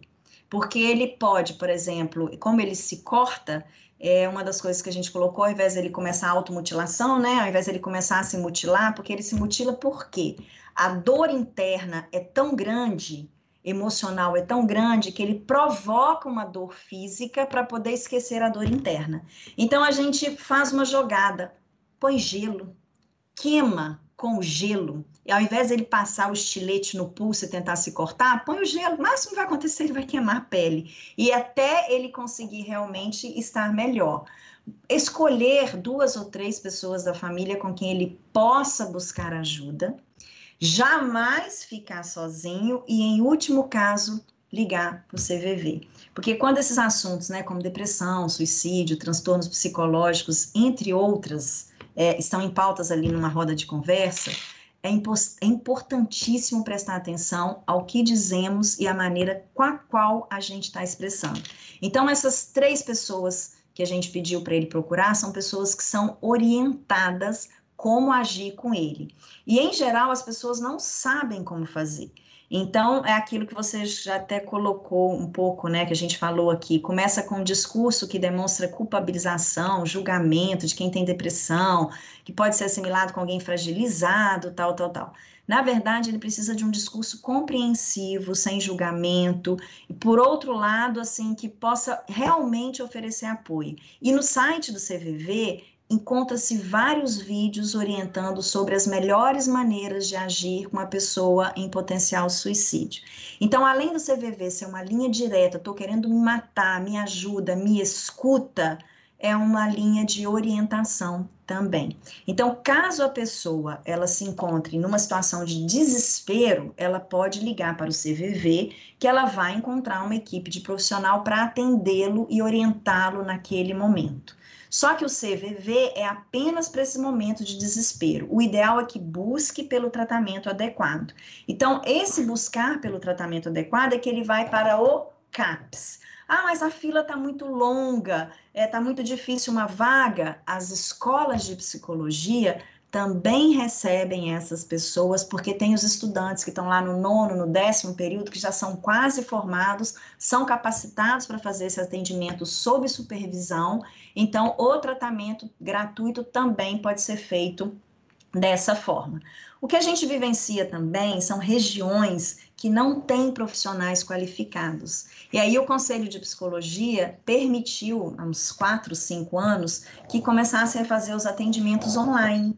Porque ele pode, por exemplo, como ele se corta, é uma das coisas que a gente colocou, ao invés dele começar a automutilação, né? Ao invés dele começar a se mutilar, porque ele se mutila por quê? A dor interna é tão grande, emocional é tão grande, que ele provoca uma dor física para poder esquecer a dor interna. Então a gente faz uma jogada, põe gelo, queima com gelo, e ao invés dele passar o estilete no pulso e tentar se cortar, põe o gelo. O máximo que vai acontecer, ele vai queimar a pele. E até ele conseguir realmente estar melhor. Escolher duas ou três pessoas da família com quem ele possa buscar ajuda. Jamais ficar sozinho e, em último caso, ligar para o CVV. Porque quando esses assuntos, né, como depressão, suicídio, transtornos psicológicos, entre outras, é, estão em pautas ali numa roda de conversa, é, é importantíssimo prestar atenção ao que dizemos e a maneira com a qual a gente está expressando. Então, essas três pessoas que a gente pediu para ele procurar são pessoas que são orientadas como agir com ele. E, em geral, as pessoas não sabem como fazer. Então, é aquilo que você já até colocou um pouco, né, que a gente falou aqui. Começa com um discurso que demonstra culpabilização, julgamento de quem tem depressão, que pode ser assimilado com alguém fragilizado, tal, tal, tal. Na verdade, ele precisa de um discurso compreensivo, sem julgamento, e por outro lado, assim, que possa realmente oferecer apoio. E no site do CVV, encontra-se vários vídeos orientando sobre as melhores maneiras de agir com uma pessoa em potencial suicídio. Então, além do CVV ser uma linha direta, estou querendo me matar, me ajuda, me escuta, é uma linha de orientação também. Então, caso a pessoa ela se encontre numa situação de desespero, ela pode ligar para o CVV, que ela vai encontrar uma equipe de profissional para atendê-lo e orientá-lo naquele momento. Só que o CVV é apenas para esse momento de desespero. O ideal é que busque pelo tratamento adequado. Então, esse buscar pelo tratamento adequado é que ele vai para o CAPS. Ah, mas a fila está muito longa, está é, tá muito difícil uma vaga. As escolas de psicologia também recebem essas pessoas, porque tem os estudantes que estão lá no nono, no décimo período, que já são quase formados, são capacitados para fazer esse atendimento sob supervisão. Então, o tratamento gratuito também pode ser feito dessa forma. O que a gente vivencia também são regiões que não têm profissionais qualificados. E aí o Conselho de Psicologia permitiu, há uns 4, 5 anos, que começassem a fazer os atendimentos online.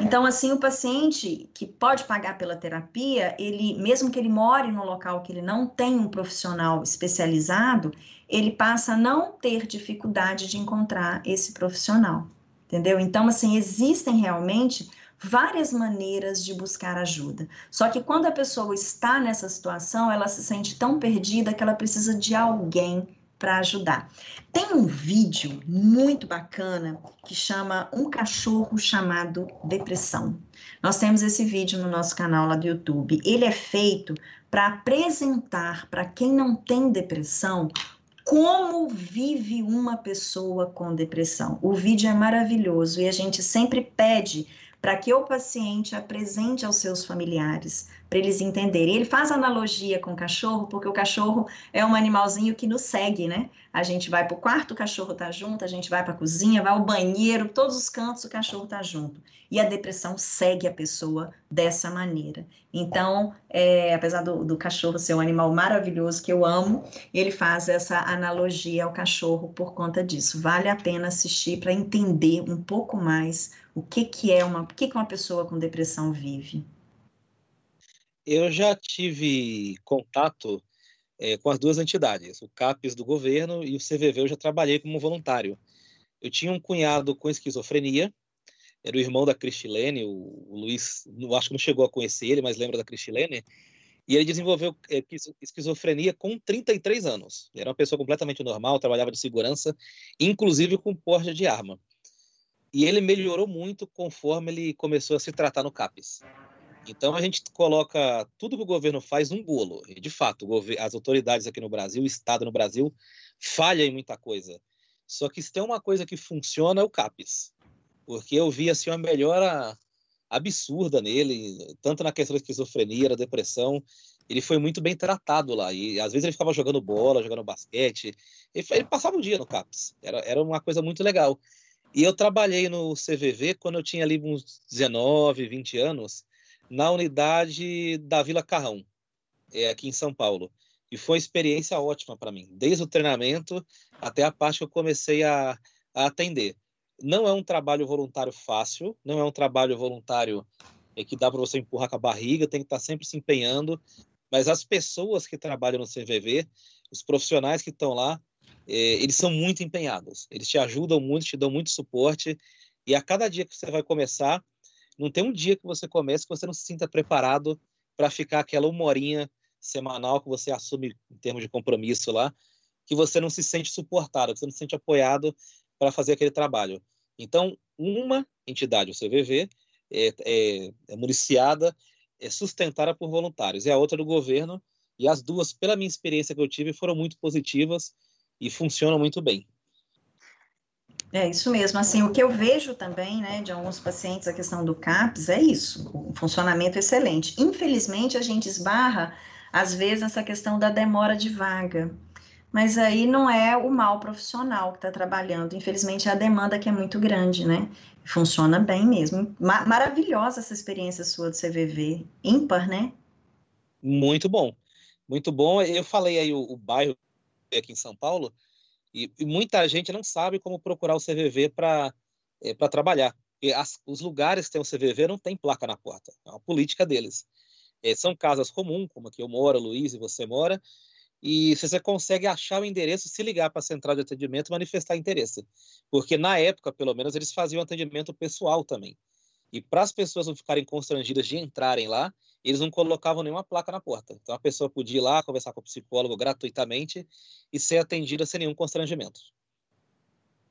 Então, assim, o paciente que pode pagar pela terapia, ele, mesmo que ele more no local que ele não tem um profissional especializado, ele passa a não ter dificuldade de encontrar esse profissional, entendeu? Então, assim, existem realmente várias maneiras de buscar ajuda. Só que quando a pessoa está nessa situação, ela se sente tão perdida que ela precisa de alguém para ajudar. Tem um vídeo muito bacana que chama Um Cachorro Chamado Depressão. Nós temos esse vídeo no nosso canal lá do YouTube. Ele é feito para apresentar para quem não tem depressão como vive uma pessoa com depressão. O vídeo é maravilhoso e a gente sempre pede para que o paciente apresente aos seus familiares, para eles entenderem. Ele faz analogia com o cachorro, porque o cachorro é um animalzinho que nos segue, né? A gente vai para o quarto, o cachorro tá junto, a gente vai para a cozinha, vai ao banheiro, todos os cantos o cachorro tá junto. E a depressão segue a pessoa dessa maneira. Então, é, apesar do, do cachorro ser um animal maravilhoso que eu amo, ele faz essa analogia ao cachorro por conta disso. Vale a pena assistir para entender um pouco mais o que, que é uma, o que, que uma pessoa com depressão vive. Eu já tive contato é, com as duas entidades, o CAPES do governo e o CVV, eu já trabalhei como voluntário. Eu tinha um cunhado com esquizofrenia, era o irmão da Cristilene, o, o Luiz, não, acho que não chegou a conhecer ele, mas lembra da Cristilene, e ele desenvolveu é, esquizofrenia com 33 anos. Era uma pessoa completamente normal, trabalhava de segurança, inclusive com porte de arma. E ele melhorou muito conforme ele começou a se tratar no CAPES. Então a gente coloca tudo que o governo faz num bolo. E, de fato, as autoridades aqui no Brasil, o Estado no Brasil, falha em muita coisa. Só que se tem uma coisa que funciona é o CAPES. Porque eu vi assim, uma melhora absurda nele, tanto na questão da esquizofrenia, da depressão. Ele foi muito bem tratado lá. E às vezes ele ficava jogando bola, jogando basquete. Ele, passava o dia no CAPES. Era, era uma coisa muito legal. E eu trabalhei no CVV quando eu tinha ali uns 19, 20 anos, na unidade da Vila Carrão, é, aqui em São Paulo. E foi uma experiência ótima para mim, desde o treinamento até a parte que eu comecei a, a atender. Não é um trabalho voluntário fácil, não é um trabalho voluntário é, que dá para você empurrar com a barriga, tem que estar tá sempre se empenhando. Mas as pessoas que trabalham no CVV, os profissionais que estão lá, é, eles são muito empenhados. Eles te ajudam muito, te dão muito suporte. E a cada dia que você vai começar, não tem um dia que você comece que você não se sinta preparado para ficar aquela uma horinha semanal que você assume em termos de compromisso lá, que você não se sente suportado, que você não se sente apoiado para fazer aquele trabalho. Então, uma entidade, o CVV, é, é, é municiada, é sustentada por voluntários, e a outra do governo, e as duas, pela minha experiência que eu tive, foram muito positivas e funcionam muito bem. É isso mesmo. Assim, o que eu vejo também, né, de alguns pacientes, a questão do CAPS é isso, o funcionamento excelente. Infelizmente, a gente esbarra, às vezes, nessa questão da demora de vaga. Mas aí não é o mal profissional que está trabalhando. Infelizmente, é a demanda que é muito grande, né? Funciona bem mesmo. maravilhosa essa experiência sua do CVV. Ímpar, né? Muito bom. Muito bom. Eu falei aí o, o bairro aqui em São Paulo, e, e muita gente não sabe como procurar o CVV para é, trabalhar. Porque as, os lugares que tem o CVV não tem placa na porta. É uma política deles. É, são casas comuns, como aqui eu moro, Luiz e você mora, e você consegue achar o endereço, se ligar para a central de atendimento manifestar interesse. Porque na época, pelo menos, eles faziam atendimento pessoal também. E para as pessoas não ficarem constrangidas de entrarem lá, eles não colocavam nenhuma placa na porta. Então a pessoa podia ir lá conversar com o psicólogo gratuitamente e ser atendida sem nenhum constrangimento.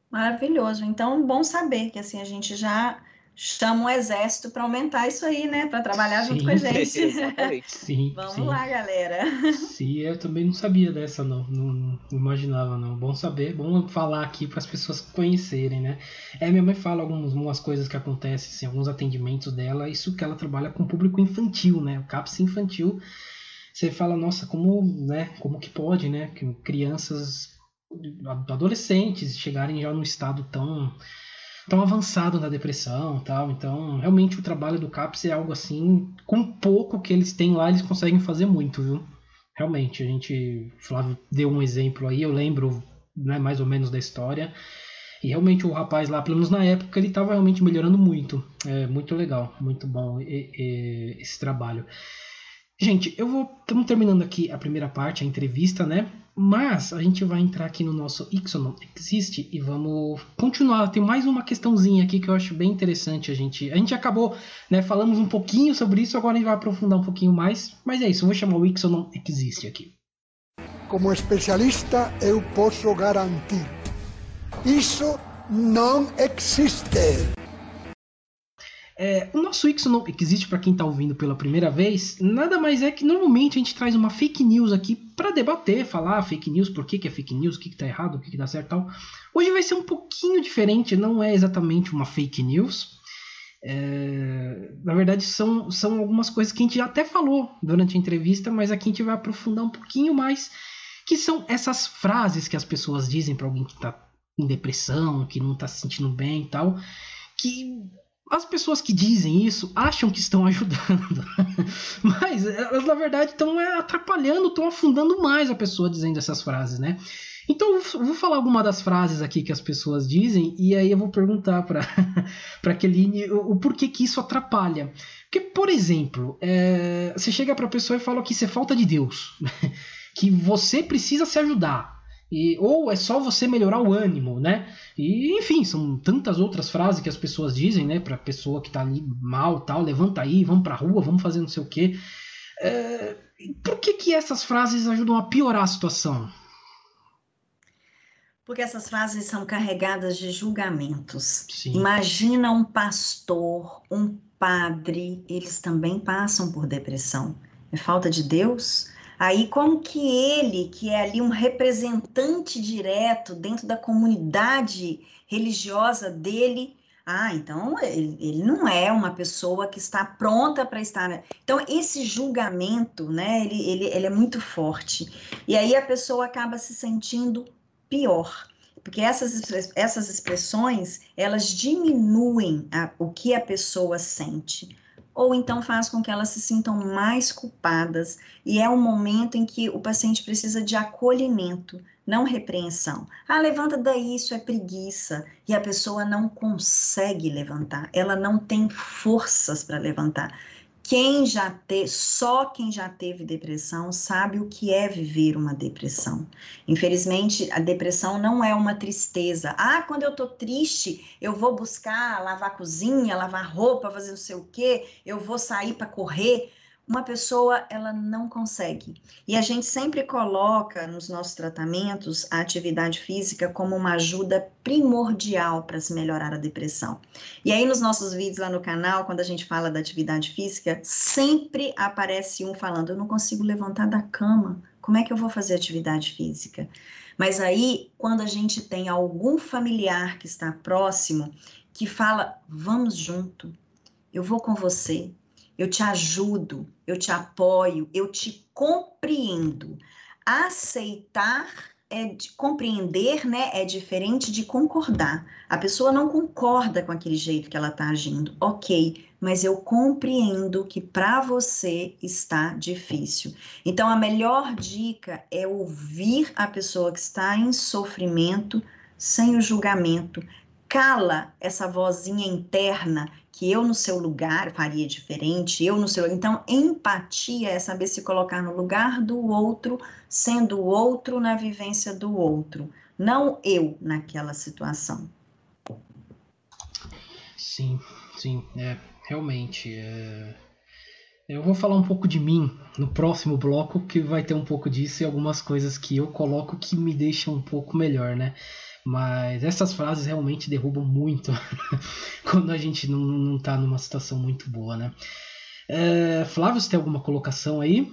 Maravilhoso. Então, bom saber que assim a gente já chama um exército para aumentar isso aí, né? Para trabalhar sim, junto com a gente. Exatamente. Sim, Vamos sim. lá, galera. Sim, eu também não sabia dessa, não. Não, não imaginava, não. Bom saber, bom falar aqui para as pessoas conhecerem, né? É, minha mãe fala algumas coisas que acontecem, assim, alguns atendimentos dela, isso que ela trabalha com público infantil, né? O CAPS infantil. Você fala, nossa, como, né? Como que pode, né? Que crianças, adolescentes chegarem já num estado tão tão avançado na depressão tal. Então, realmente o trabalho do CAPS é algo assim, com pouco que eles têm lá, eles conseguem fazer muito, viu? Realmente, a gente, Flávio deu um exemplo aí, eu lembro né, mais ou menos da história. E realmente o rapaz lá, pelo menos na época, ele estava realmente melhorando muito. É muito legal, muito bom e, e, esse trabalho. Gente, eu vou. Estamos terminando aqui a primeira parte, a entrevista, né? Mas a gente vai entrar aqui no nosso Ixonon Existe e vamos continuar. Tem mais uma questãozinha aqui que eu acho bem interessante. A gente, a gente acabou, né? Falamos um pouquinho sobre isso, agora a gente vai aprofundar um pouquinho mais. Mas é isso, eu vou chamar o Ixonon Existe aqui. Como especialista, eu posso garantir: isso não existe. É, o nosso Ixo que existe para quem está ouvindo pela primeira vez, nada mais é que normalmente a gente traz uma fake news aqui para debater, falar fake news, por que, que é fake news, o que, está errado, o que, que dá certo tal. Hoje vai ser um pouquinho diferente, não é exatamente uma fake news. É, na verdade, são, são algumas coisas que a gente já até falou durante a entrevista, mas aqui a gente vai aprofundar um pouquinho mais, que são essas frases que as pessoas dizem para alguém que está em depressão, que não está se sentindo bem e tal, que as pessoas que dizem isso acham que estão ajudando, mas elas na verdade estão é, atrapalhando, estão afundando mais a pessoa dizendo essas frases, né? Então eu vou falar alguma das frases aqui que as pessoas dizem e aí eu vou perguntar para para Keline o, o, porquê que isso atrapalha. Porque, por exemplo, é, você chega para a pessoa e fala que isso é falta de Deus, que você precisa se ajudar. E, ou é só você melhorar o ânimo, né? E enfim, são tantas outras frases que as pessoas dizem, né? Pra pessoa que tá ali mal, tal, levanta aí, vamos pra rua, vamos fazer não sei o quê. É, por que, que essas frases ajudam a piorar a situação? Porque essas frases são carregadas de julgamentos. Sim. Imagina um pastor, um padre, eles também passam por depressão. É falta de Deus? Aí, como que ele, que é ali um representante direto dentro da comunidade religiosa dele, ah, então ele, ele não é uma pessoa que está pronta para estar. Então, esse julgamento, né, ele, ele, ele é muito forte. E aí a pessoa acaba se sentindo pior porque essas, essas expressões elas diminuem a, o que a pessoa sente ou então faz com que elas se sintam mais culpadas, e é um momento em que o paciente precisa de acolhimento, não repreensão. Ah, levanta daí, isso é preguiça, e a pessoa não consegue levantar, ela não tem forças para levantar. Quem já teve, só quem já teve depressão sabe o que é viver uma depressão. Infelizmente, a depressão não é uma tristeza. Ah, quando eu tô triste, eu vou buscar lavar cozinha, lavar roupa, fazer não sei o quê, eu vou sair para correr uma pessoa ela não consegue. E a gente sempre coloca nos nossos tratamentos a atividade física como uma ajuda primordial para se melhorar a depressão. E aí nos nossos vídeos lá no canal, quando a gente fala da atividade física, sempre aparece um falando: "Eu não consigo levantar da cama. Como é que eu vou fazer atividade física?" Mas aí, quando a gente tem algum familiar que está próximo que fala: "Vamos junto. Eu vou com você eu te ajudo, eu te apoio, eu te compreendo. Aceitar é de compreender, né? É diferente de concordar. A pessoa não concorda com aquele jeito que ela está agindo, ok, mas eu compreendo que para você está difícil. Então, a melhor dica é ouvir a pessoa que está em sofrimento sem o julgamento. Cala essa vozinha interna que eu no seu lugar faria diferente, eu no seu. Então, empatia é saber se colocar no lugar do outro, sendo o outro na vivência do outro, não eu naquela situação. Sim, sim, é, realmente. É... Eu vou falar um pouco de mim no próximo bloco, que vai ter um pouco disso e algumas coisas que eu coloco que me deixam um pouco melhor, né? Mas essas frases realmente derrubam muito quando a gente não, não tá numa situação muito boa, né? É, Flávio, você tem alguma colocação aí?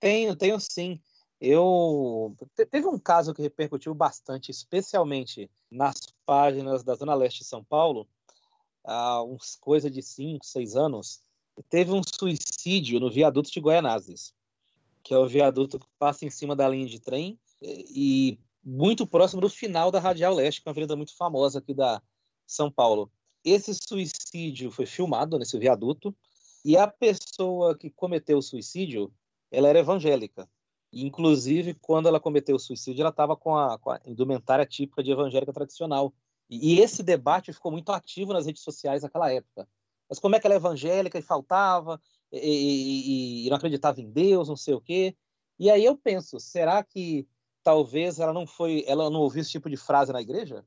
Tenho, tenho sim. Eu teve um caso que repercutiu bastante, especialmente nas páginas da Zona Leste de São Paulo, há uns coisa de 5, 6 anos. Teve um suicídio no viaduto de Goianazes, que é o viaduto que passa em cima da linha de trem e muito próximo do final da Radial Leste, que é uma avenida muito famosa aqui da São Paulo. Esse suicídio foi filmado nesse viaduto e a pessoa que cometeu o suicídio, ela era evangélica. Inclusive, quando ela cometeu o suicídio, ela estava com, com, a indumentária típica de evangélica tradicional. E, e, esse debate ficou muito ativo nas redes sociais naquela época. Mas como é que ela é evangélica e faltava, e, e, e não acreditava em Deus, não sei o quê. E aí eu penso, será que talvez ela não foi, ela não ouviu esse tipo de frase na igreja.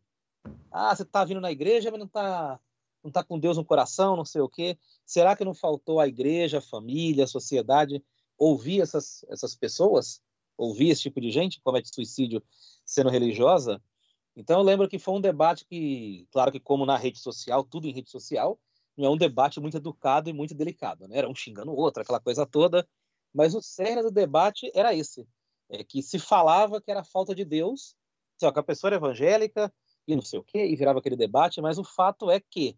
Ah, você está vindo na igreja, mas não está não tá com Deus no coração, não sei o quê. Será que não faltou a igreja, a família, a sociedade ouvir essas, essas pessoas? Ouvir esse tipo de gente que comete suicídio sendo religiosa? Então eu lembro que foi um debate que, claro que como na rede social, tudo em rede social, não é um debate muito educado e muito delicado, né? Era um xingando o outro, aquela coisa toda, mas o cerne do debate era esse é, que se falava que era falta de Deus, só que a pessoa era evangélica e não sei o quê, e virava aquele debate, mas o fato é que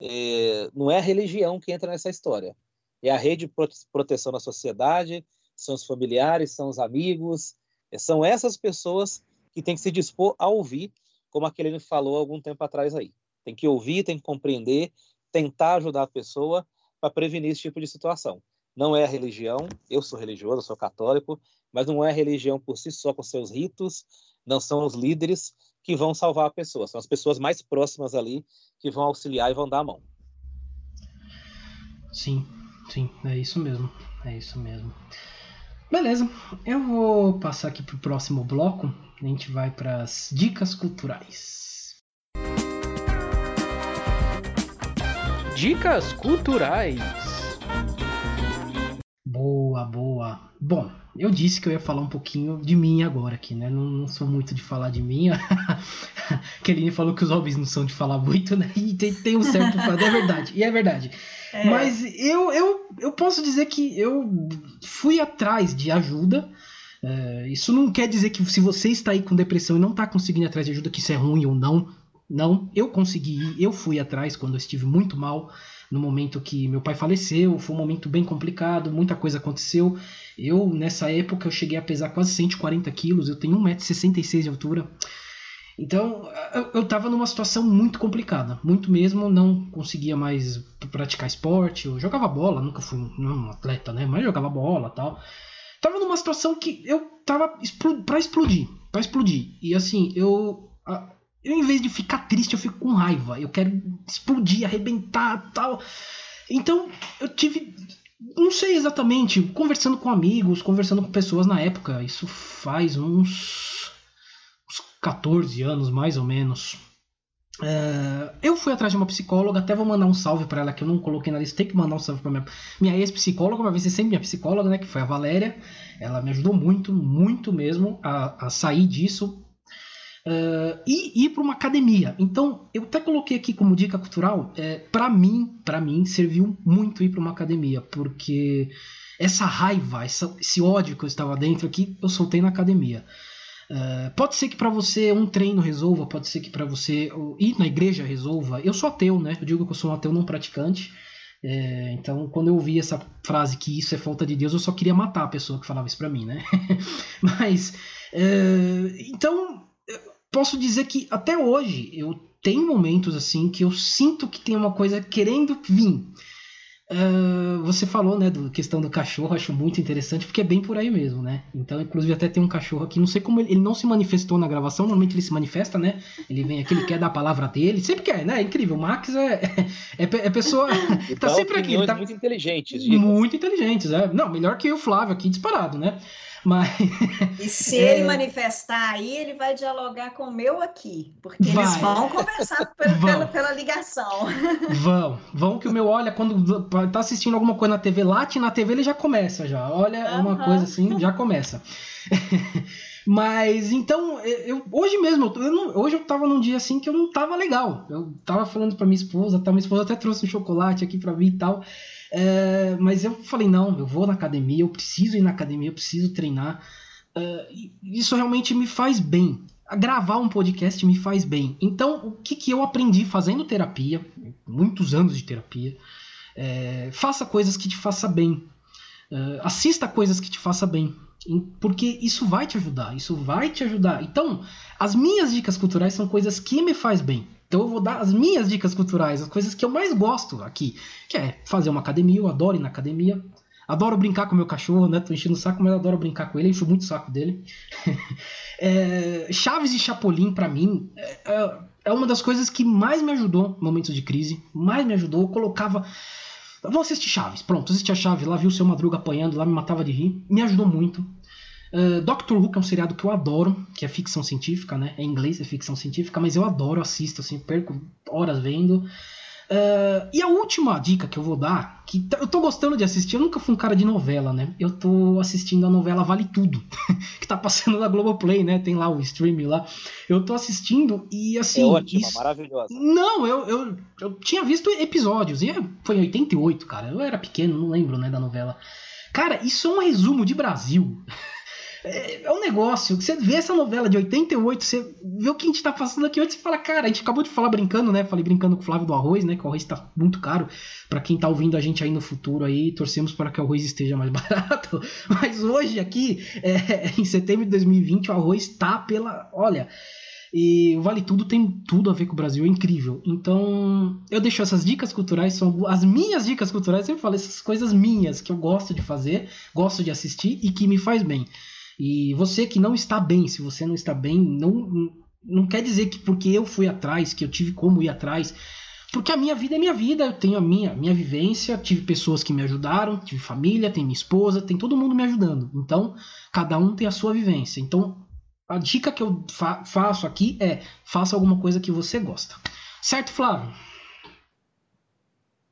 é, não é a religião que entra nessa história. É a rede de proteção da sociedade, são os familiares, são os amigos, é, são essas pessoas que têm que se dispor a ouvir, como aquele me falou algum tempo atrás aí. Tem que ouvir, tem que compreender, tentar ajudar a pessoa para prevenir esse tipo de situação. Não é a religião, eu sou religioso, eu sou católico, mas não é a religião por si só com seus ritos, não são os líderes que vão salvar a pessoa, são as pessoas mais próximas ali que vão auxiliar e vão dar a mão. Sim, sim, é isso mesmo, é isso mesmo. Beleza, eu vou passar aqui para o próximo bloco. A gente vai para as dicas culturais. Dicas culturais. Boa, boa. Bom, eu disse que eu ia falar um pouquinho de mim agora aqui, né? Não, não sou muito de falar de mim. Keline falou que os hobbies não são de falar muito, né? E tem, tem um certo. é verdade, e é verdade. É. Mas eu, eu, eu posso dizer que eu fui atrás de ajuda. É, isso não quer dizer que se você está aí com depressão e não está conseguindo ir atrás de ajuda, que isso é ruim ou não. Não, eu consegui ir, eu fui atrás quando eu estive muito mal no momento que meu pai faleceu, foi um momento bem complicado, muita coisa aconteceu. Eu, nessa época, eu cheguei a pesar quase 140 quilos, eu tenho 1,66m de altura. Então, eu, estava numa situação muito complicada, muito mesmo, não conseguia mais praticar esporte, eu jogava bola, nunca fui um atleta, né, mas jogava bola tal. Tava numa situação que eu tava para explodir, para explodir. E assim, eu eu, em vez de ficar triste, eu fico com raiva. Eu quero explodir, arrebentar tal. Então, eu tive. Não sei exatamente, conversando com amigos, conversando com pessoas na época. Isso faz uns. uns 14 anos, mais ou menos. É, eu fui atrás de uma psicóloga, até vou mandar um salve para ela que eu não coloquei na lista. Tem que mandar um salve para minha, minha ex-psicóloga, uma vez ser sempre minha psicóloga, né? Que foi a Valéria. Ela me ajudou muito, muito mesmo a, a sair disso uh, e ir para uma academia. Então, eu até coloquei aqui como dica cultural, é, para mim, para mim, serviu muito ir para uma academia, porque essa raiva, essa, esse ódio que eu estava dentro aqui, eu soltei na academia. Uh, pode ser que para você um treino resolva, pode ser que para você ir na igreja resolva. Eu sou ateu, né? Eu digo que eu sou um ateu não praticante. É, então, quando eu ouvi essa frase que isso é falta de Deus, eu só queria matar a pessoa que falava isso para mim, né? Mas, é, então, posso dizer que até hoje eu tenho momentos assim que eu sinto que tem uma coisa querendo vir. Uh, você falou, né, da questão do cachorro, acho muito interessante, porque é bem por aí mesmo, né? Então, inclusive, até tem um cachorro aqui, não sei como ele, ele não se manifestou na gravação, normalmente ele se manifesta, né? Ele vem aqui, ele quer dar a palavra dele, sempre quer, né? É incrível. O Max é, é, é pessoa. tá sempre aqui. Tá muito inteligentes, Muito inteligentes, é. Não, melhor que o Flávio aqui, disparado, né? Mas. E se é... ele manifestar aí, ele vai dialogar com o meu aqui, porque vai. eles vão conversar pela, pela, pela, ligação. Vão, vão que o meu olha, quando tá assistindo alguma coisa na TV, late na TV, ele já começa já. Olha, é uma coisa assim, já começa. Mas então, eu, hoje mesmo, eu não, hoje eu tava num dia assim que eu não tava legal. Eu tava falando pra minha esposa, tá, minha esposa até trouxe um chocolate aqui pra mim e tal. É, mas eu falei, não, eu vou na academia, eu preciso ir na academia, eu preciso treinar. É, isso realmente me faz bem. Gravar um podcast me faz bem. Então, o que, que eu aprendi fazendo terapia, muitos anos de terapia, é, faça coisas que te faça bem. Assista coisas que te faça bem. Porque isso vai te ajudar, isso vai te ajudar. Então, as minhas dicas culturais são coisas que me faz bem. Então eu vou dar as minhas dicas culturais, as coisas que eu mais gosto aqui, que é fazer uma academia, eu adoro ir na academia. Adoro brincar com meu cachorro, né? Tô enchendo o saco, mas adoro brincar com ele, encho muito o saco dele. é, Chaves e Chapolin, para mim, é, é, é, uma das coisas que mais me ajudou em momentos de crise. Mais me ajudou. Eu colocava. Vou assistir Chaves. Pronto, assisti a Chaves. Lá vi o seu Madruga apanhando, lá me matava de rir. Me ajudou muito. Uh, Doctor Who, que é um seriado que eu adoro, que é ficção científica, né? É inglês, é ficção científica, mas eu adoro, assisto, assim, perco horas vendo. Uh, e a última dica que eu vou dar, que eu tô gostando de assistir, eu nunca fui um cara de novela, né? Eu tô assistindo a novela Vale Tudo, que tá passando na Globoplay, né? Tem lá o streaming lá. Eu tô assistindo e assim. É ótima, isso... maravilhosa. Não, eu, eu, eu tinha visto episódios, e foi em 88, cara. Eu era pequeno, não lembro, né, da novela. Cara, isso é um resumo de Brasil. É, é um negócio. Você vê essa novela de 88, você vê o que a gente tá passando aqui hoje, você fala, cara, a gente acabou de falar brincando, né? Falei brincando com o Flávio do arroz, né? Que o arroz tá muito caro. para quem tá ouvindo a gente aí no futuro aí, torcemos para que o arroz esteja mais barato. Mas hoje aqui, é, em setembro de 2020, o arroz tá pela. Olha. E o Vale Tudo tem tudo a ver com o Brasil, é incrível. Então, eu deixo essas dicas culturais, são as minhas dicas culturais, eu sempre falo essas coisas minhas que eu gosto de fazer, gosto de assistir e que me faz bem. E você que não está bem, se você não está bem, não, não quer dizer que porque eu fui atrás, que eu tive como ir atrás, porque a minha vida é minha vida, eu tenho a minha, minha vivência, tive pessoas que me ajudaram, tive família, tem minha esposa, tem todo mundo me ajudando. Então, cada um tem a sua vivência. Então, a dica que eu fa faço aqui é: faça alguma coisa que você gosta. Certo, Flávio?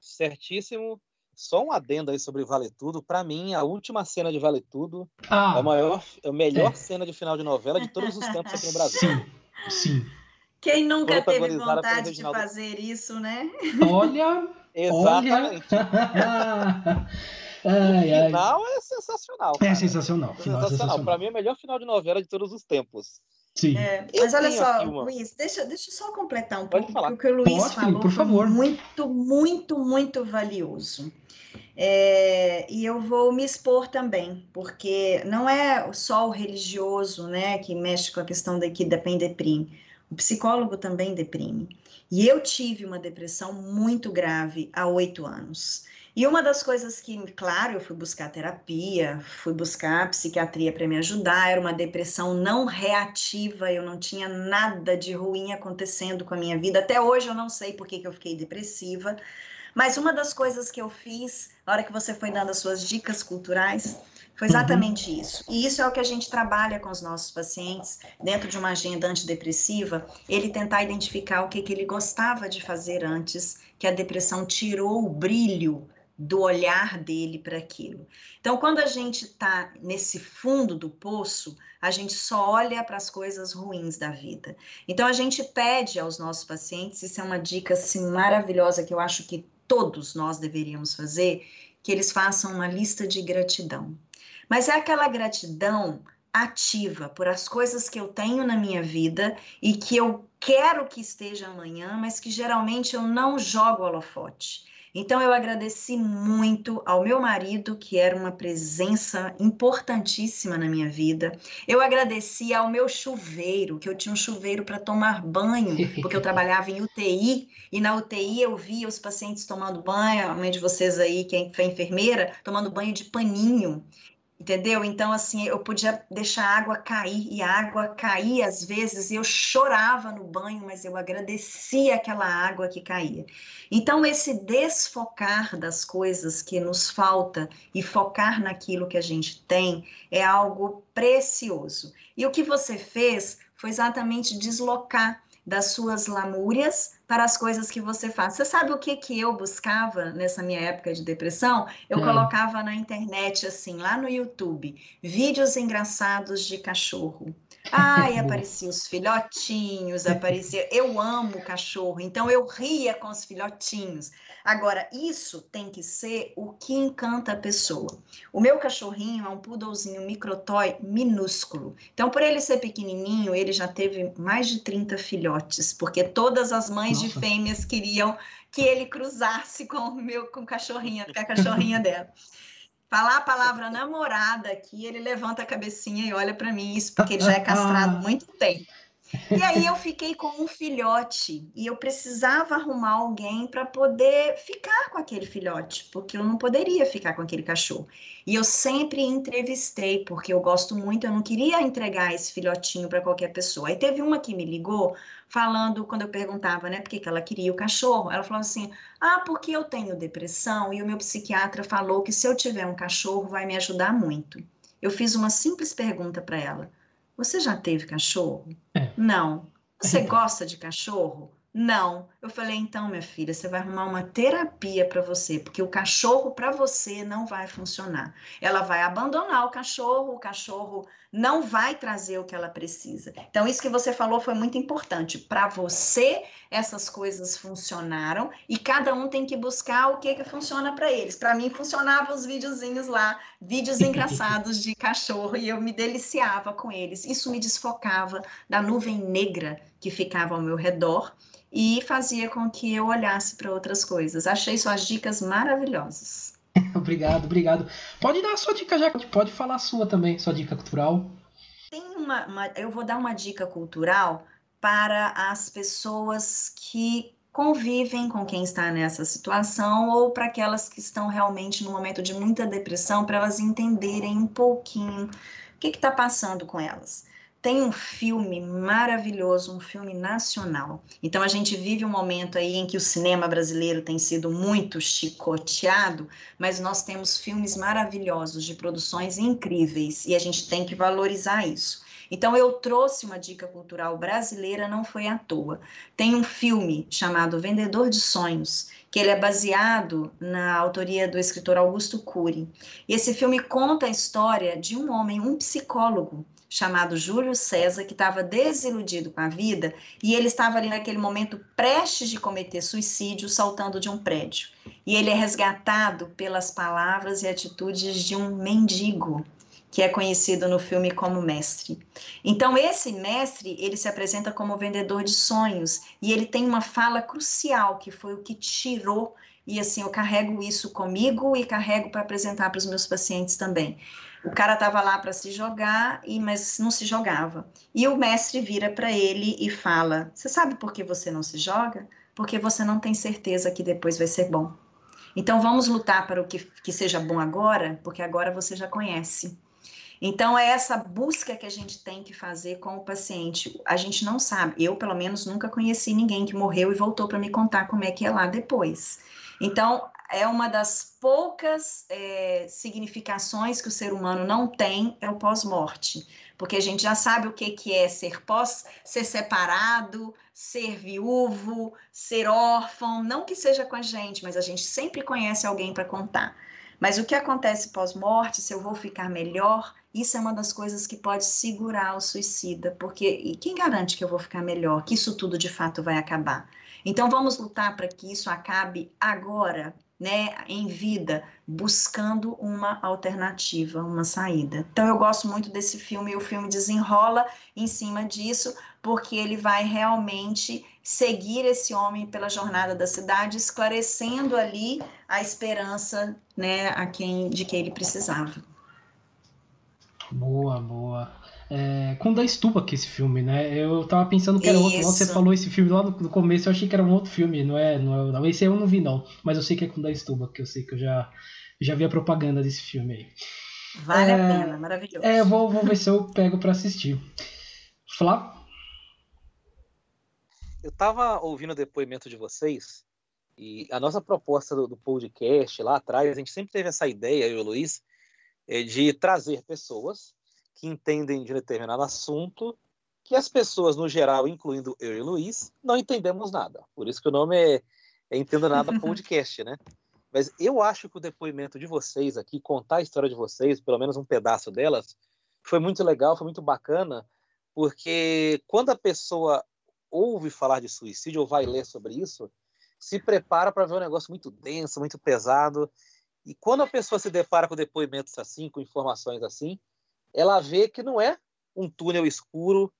Certíssimo. Só um adendo aí sobre Vale Tudo. Para mim, a última cena de Vale Tudo ah, é a, maior, a melhor é. cena de final de novela de todos os tempos aqui no Brasil. Sim, sim. Quem nunca teve vontade de fazer isso, né? Olha, Exatamente. Olha... ai, o final ai. é sensacional. Cara. É sensacional. É sensacional. sensacional. Para mim, é o melhor final de novela de todos os tempos. Sim. É, mas olha só, uma... Luiz, deixa, deixa eu só completar um pouco falar. o que o Luiz Pode, falou. Por favor. Muito, muito, muito valioso. É, e eu vou me expor também, porque não é só o religioso né, que mexe com a questão da que depende deprime. O psicólogo também deprime. E eu tive uma depressão muito grave há oito anos. E uma das coisas que, claro, eu fui buscar terapia, fui buscar psiquiatria para me ajudar, era uma depressão não reativa, eu não tinha nada de ruim acontecendo com a minha vida. Até hoje eu não sei por que, que eu fiquei depressiva, mas uma das coisas que eu fiz, na hora que você foi dando as suas dicas culturais, foi exatamente uhum. isso. E isso é o que a gente trabalha com os nossos pacientes, dentro de uma agenda antidepressiva, ele tentar identificar o que, que ele gostava de fazer antes, que a depressão tirou o brilho do olhar dele para aquilo. Então, quando a gente está nesse fundo do poço, a gente só olha para as coisas ruins da vida. Então, a gente pede aos nossos pacientes, isso é uma dica assim, maravilhosa que eu acho que todos nós deveríamos fazer, que eles façam uma lista de gratidão. Mas é aquela gratidão ativa por as coisas que eu tenho na minha vida e que eu quero que esteja amanhã, mas que geralmente eu não jogo holofote. Então eu agradeci muito ao meu marido, que era uma presença importantíssima na minha vida. Eu agradeci ao meu chuveiro, que eu tinha um chuveiro para tomar banho, porque eu trabalhava em UTI e na UTI eu via os pacientes tomando banho, a mãe de vocês aí, quem foi enfermeira, tomando banho de paninho. Entendeu? Então, assim, eu podia deixar a água cair, e a água caía às vezes, e eu chorava no banho, mas eu agradecia aquela água que caía. Então, esse desfocar das coisas que nos falta e focar naquilo que a gente tem é algo precioso. E o que você fez foi exatamente deslocar das suas lamúrias para as coisas que você faz. Você sabe o que, que eu buscava nessa minha época de depressão? Eu é. colocava na internet, assim, lá no YouTube, vídeos engraçados de cachorro. Ai, apareciam os filhotinhos, aparecia. Eu amo cachorro, então eu ria com os filhotinhos. Agora, isso tem que ser o que encanta a pessoa. O meu cachorrinho é um poodlezinho microtoy minúsculo. Então, por ele ser pequenininho, ele já teve mais de 30 filhotes, porque todas as mães Nossa. de fêmeas queriam que ele cruzasse com o meu com cachorrinha, com a cachorrinha dela falar a palavra namorada aqui, ele levanta a cabecinha e olha para mim, isso porque ele já é castrado há muito tempo. E aí eu fiquei com um filhote e eu precisava arrumar alguém para poder ficar com aquele filhote, porque eu não poderia ficar com aquele cachorro. E eu sempre entrevistei, porque eu gosto muito, eu não queria entregar esse filhotinho para qualquer pessoa. Aí teve uma que me ligou falando, quando eu perguntava, né, por que, ela queria o cachorro, ela falou assim: "Ah, porque eu tenho depressão e o meu psiquiatra falou que se eu tiver um cachorro vai me ajudar muito". Eu fiz uma simples pergunta para ela: você já teve cachorro? É. Não. Você gosta de cachorro? Não. Eu falei, então, minha filha, você vai arrumar uma terapia para você, porque o cachorro para você não vai funcionar. Ela vai abandonar o cachorro, o cachorro não vai trazer o que ela precisa. Então, isso que você falou foi muito importante. Para você, essas coisas funcionaram e cada um tem que buscar o que, que funciona para eles. Para mim, funcionavam os videozinhos lá, vídeos engraçados de cachorro, e eu me deliciava com eles. Isso me desfocava da nuvem negra que ficava ao meu redor e fazia com que eu olhasse para outras coisas. Achei suas dicas maravilhosas. obrigado, obrigado. Pode dar a sua dica já, pode falar a sua também, sua dica cultural. Tem uma, uma eu vou dar uma dica cultural para as pessoas que convivem com quem está nessa situação ou para aquelas que estão realmente no momento de muita depressão, para elas entenderem um pouquinho o que está passando com elas tem um filme maravilhoso, um filme nacional. Então a gente vive um momento aí em que o cinema brasileiro tem sido muito chicoteado, mas nós temos filmes maravilhosos de produções incríveis e a gente tem que valorizar isso. Então eu trouxe uma dica cultural brasileira, não foi à toa. Tem um filme chamado Vendedor de Sonhos, que ele é baseado na autoria do escritor Augusto Cury. E esse filme conta a história de um homem, um psicólogo, chamado Júlio César, que estava desiludido com a vida e ele estava ali naquele momento prestes de cometer suicídio, saltando de um prédio. E ele é resgatado pelas palavras e atitudes de um mendigo, que é conhecido no filme como mestre. Então esse mestre, ele se apresenta como vendedor de sonhos e ele tem uma fala crucial que foi o que tirou e assim eu carrego isso comigo e carrego para apresentar para os meus pacientes também. O cara estava lá para se jogar, e mas não se jogava. E o mestre vira para ele e fala: Você sabe por que você não se joga? Porque você não tem certeza que depois vai ser bom. Então vamos lutar para o que, que seja bom agora, porque agora você já conhece. Então, é essa busca que a gente tem que fazer com o paciente. A gente não sabe, eu, pelo menos, nunca conheci ninguém que morreu e voltou para me contar como é que é lá depois. Então, é uma das poucas é, significações que o ser humano não tem é o pós-morte, porque a gente já sabe o que, que é ser pós, ser separado, ser viúvo, ser órfão, não que seja com a gente, mas a gente sempre conhece alguém para contar. Mas o que acontece pós-morte, se eu vou ficar melhor, isso é uma das coisas que pode segurar o suicida, porque e quem garante que eu vou ficar melhor, que isso tudo de fato vai acabar? Então vamos lutar para que isso acabe agora, né, em vida, buscando uma alternativa, uma saída. Então eu gosto muito desse filme e o filme desenrola em cima disso, porque ele vai realmente seguir esse homem pela jornada da cidade, esclarecendo ali a esperança, né, a quem de quem ele precisava. Boa, boa. É, com da Stupa que esse filme, né? Eu tava pensando que era Isso. outro. Quando você falou esse filme lá no, no, começo, eu achei que era um outro filme, não é? Não, é, não esse eu não vi, não. Mas eu sei que é com da Stupa, que eu sei que eu já, já vi a propaganda desse filme aí. Vale é, a pena, maravilhoso. É, eu vou, vou ver se eu pego para assistir. Flá? Eu tava ouvindo o depoimento de vocês e a nossa proposta do, do podcast lá atrás, a gente sempre teve essa ideia, eu e o Luiz, é de trazer pessoas que entendem de determinado assunto que as pessoas, no geral, incluindo eu e Luiz, não entendemos nada. Por isso que o nome é, é Entendo Nada Podcast, né? Mas eu acho que o depoimento de vocês aqui, contar a história de vocês, pelo menos um pedaço delas, foi muito legal, foi muito bacana, porque quando a pessoa ouve falar de suicídio ou vai ler sobre isso, se prepara para ver um negócio muito denso, muito pesado. E quando a pessoa se depara com depoimentos assim, com informações assim, ela vê que não é um túnel escuro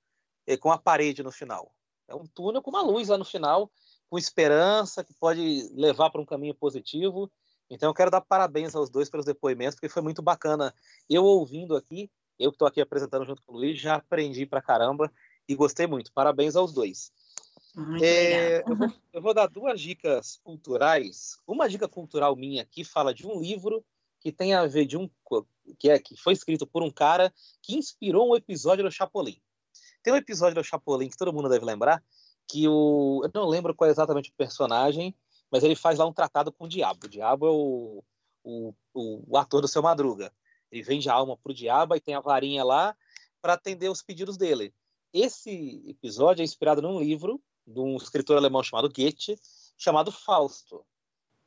é, com a parede no final. É um túnel com uma luz lá no final, com esperança, que pode levar para um caminho positivo. Então, eu quero dar parabéns aos dois pelos depoimentos, porque foi muito bacana. Eu ouvindo aqui, eu que estou aqui apresentando junto com o Luiz, já aprendi para caramba e gostei muito. Parabéns aos dois. É, eu, vou, eu, vou, dar duas dicas culturais. Uma dica cultural minha aqui fala de um livro que tem a ver de um que é que foi escrito por um cara que inspirou um episódio do Chapolin. Tem um episódio do Chapolin que todo mundo deve lembrar que o eu não lembro qual é exatamente o personagem, mas ele faz lá um tratado com o diabo. O diabo é o, o, o ator do seu Madruga. Ele vende a alma pro diabo e tem a varinha lá para atender os pedidos dele. Esse episódio é inspirado num livro de um escritor alemão chamado Goethe, chamado Fausto.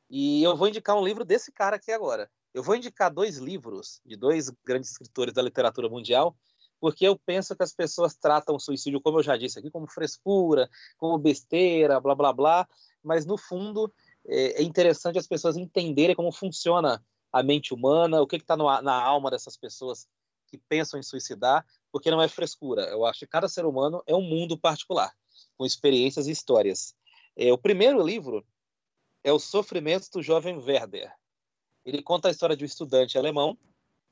E eu vou indicar um livro desse cara aqui agora. Eu vou indicar dois livros de dois grandes escritores da literatura mundial, porque eu penso que as pessoas tratam o suicídio, como eu já disse aqui, como frescura, como besteira, blá blá blá, mas no fundo é, é interessante as pessoas entenderem como funciona a mente humana, o que está na alma dessas pessoas que pensam em suicidar, porque não é frescura. Eu acho que cada ser humano é um mundo particular, com experiências e histórias. É, o primeiro livro é O Sofrimento do Jovem Werder, ele conta a história de um estudante alemão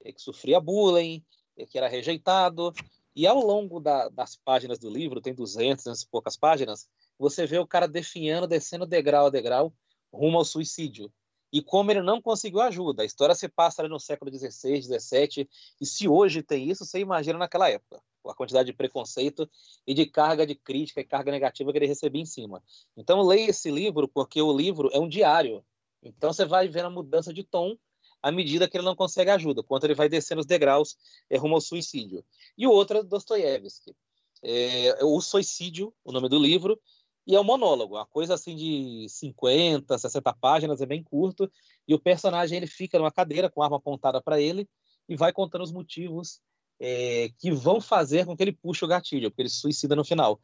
eh, que sofria bullying, eh, que era rejeitado, e ao longo da, das páginas do livro, tem 200, 200 e poucas páginas, você vê o cara definhando, descendo degrau a degrau, rumo ao suicídio. E como ele não conseguiu ajuda. A história se passa ali no século XVI, XVII, e se hoje tem isso, você imagina naquela época. A quantidade de preconceito e de carga de crítica e carga negativa que ele recebia em cima. Então, leia esse livro, porque o livro é um diário. Então você vai vendo a mudança de tom à medida que ele não consegue ajuda, quanto ele vai descendo os degraus é, rumo ao suicídio. E o outro é Dostoiévski. É, é, o Suicídio, o nome do livro, e é um monólogo, uma coisa assim de 50, 60 páginas, é bem curto, e o personagem ele fica numa cadeira com a arma apontada para ele e vai contando os motivos é, que vão fazer com que ele puxe o gatilho, porque ele se suicida no final.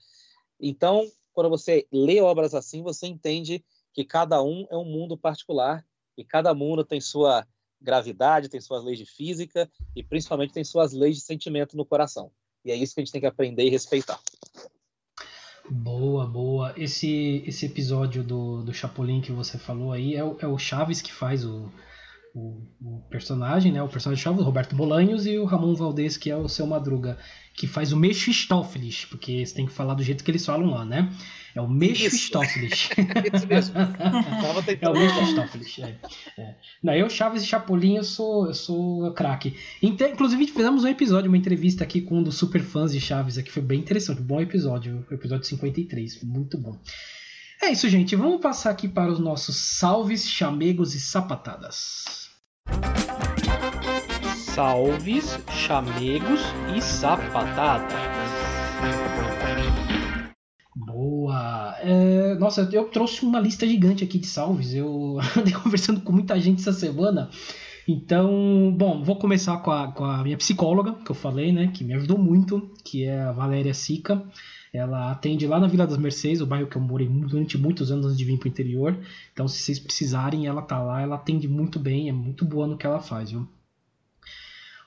Então, quando você lê obras assim, você entende que cada um é um mundo particular e cada mundo tem sua gravidade, tem suas leis de física e principalmente tem suas leis de sentimento no coração. E é isso que a gente tem que aprender e respeitar. Boa, boa. Esse, esse episódio do, do Chapolin que você falou aí é o, é o Chaves que faz o, o, o, personagem, né? O personagem Chaves, o Roberto Bolanhos, e o Ramon Valdez, que é o seu Madruga, que faz o Mephistófeles, porque você tem que falar do jeito que eles falam lá, né? É o Mephistófeles. Isso mesmo. é o Mephistófeles. É, é. Não, eu, Chaves e Chapolin, eu sou, eu sou craque. Inclusive, fizemos um episódio, uma entrevista aqui com um dos super fãs de Chaves aqui. Foi bem interessante. Bom episódio. Episódio 53. Muito bom. É isso, gente. Vamos passar aqui para os nossos salves, chamegos e sapatadas. Salves, chamegos e sapatadas. Boa! É, nossa, eu trouxe uma lista gigante aqui de salves. Eu andei conversando com muita gente essa semana. Então, bom, vou começar com a, com a minha psicóloga, que eu falei, né? Que me ajudou muito, que é a Valéria Sica. Ela atende lá na Vila das Mercês, o bairro que eu morei durante muitos anos antes de vir para o interior. Então, se vocês precisarem, ela tá lá, ela atende muito bem, é muito boa no que ela faz, viu?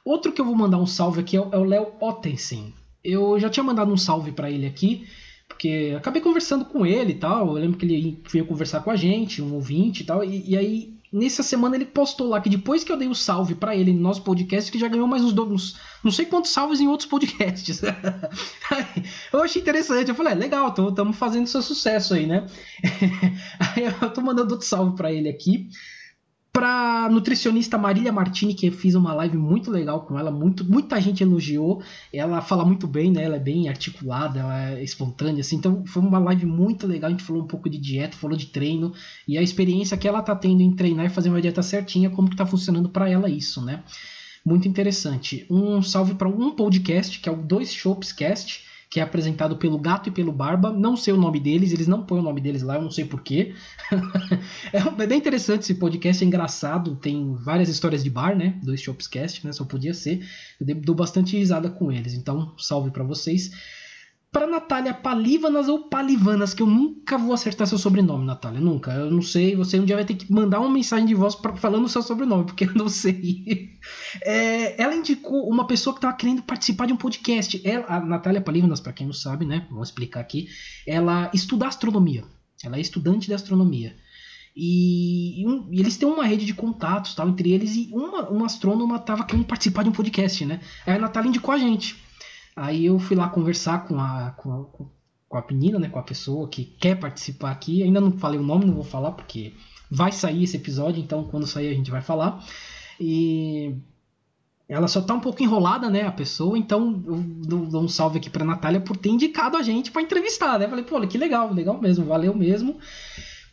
Outro que eu vou mandar um salve aqui é o é Léo Ottensen. Eu já tinha mandado um salve para ele aqui, porque acabei conversando com ele e tal. Eu lembro que ele veio conversar com a gente, um ouvinte e tal. E, e aí, nessa semana, ele postou lá que depois que eu dei o um salve para ele no nosso podcast, que já ganhou mais uns, uns não sei quantos salves em outros podcasts. eu achei interessante. Eu falei, é, legal, estamos fazendo seu sucesso aí, né? aí eu tô mandando outro salve para ele aqui. Pra nutricionista Marília Martini, que eu fiz uma live muito legal com ela, muito, muita gente elogiou. Ela fala muito bem, né? Ela é bem articulada, ela é espontânea, assim. Então foi uma live muito legal. A gente falou um pouco de dieta, falou de treino e a experiência que ela tá tendo em treinar e fazer uma dieta certinha, como que tá funcionando para ela isso, né? Muito interessante. Um salve para um podcast, que é o Dois Shops Cast que é apresentado pelo Gato e pelo Barba. Não sei o nome deles, eles não põem o nome deles lá, eu não sei porquê. É, é bem interessante esse podcast, é engraçado, tem várias histórias de bar, né? Dois Shopscast, né? Só podia ser. Eu dou bastante risada com eles, então salve para vocês para Natália Palivanas ou Palivanas, que eu nunca vou acertar seu sobrenome, Natália, nunca. Eu não sei, você um dia vai ter que mandar uma mensagem de voz pra, falando seu sobrenome, porque eu não sei. É, ela indicou uma pessoa que estava querendo participar de um podcast. Ela, a Natália Palivanas, para quem não sabe, né, vou explicar aqui, ela estuda astronomia. Ela é estudante de astronomia. E, e, um, e, eles têm uma rede de contatos tal, entre eles, e uma, uma astrônoma estava querendo participar de um podcast, né? Aí a Natália indicou a gente. Aí eu fui lá conversar com a, com com a menina, né, com a pessoa que quer participar aqui. Ainda não falei o nome, não vou falar porque vai sair esse episódio, então quando sair a gente vai falar. E ela só tá um pouco enrolada, né, a pessoa, então eu dou um salve aqui pra Natália por ter indicado a gente para entrevistar, né? Falei, pô, que legal, legal mesmo, valeu mesmo.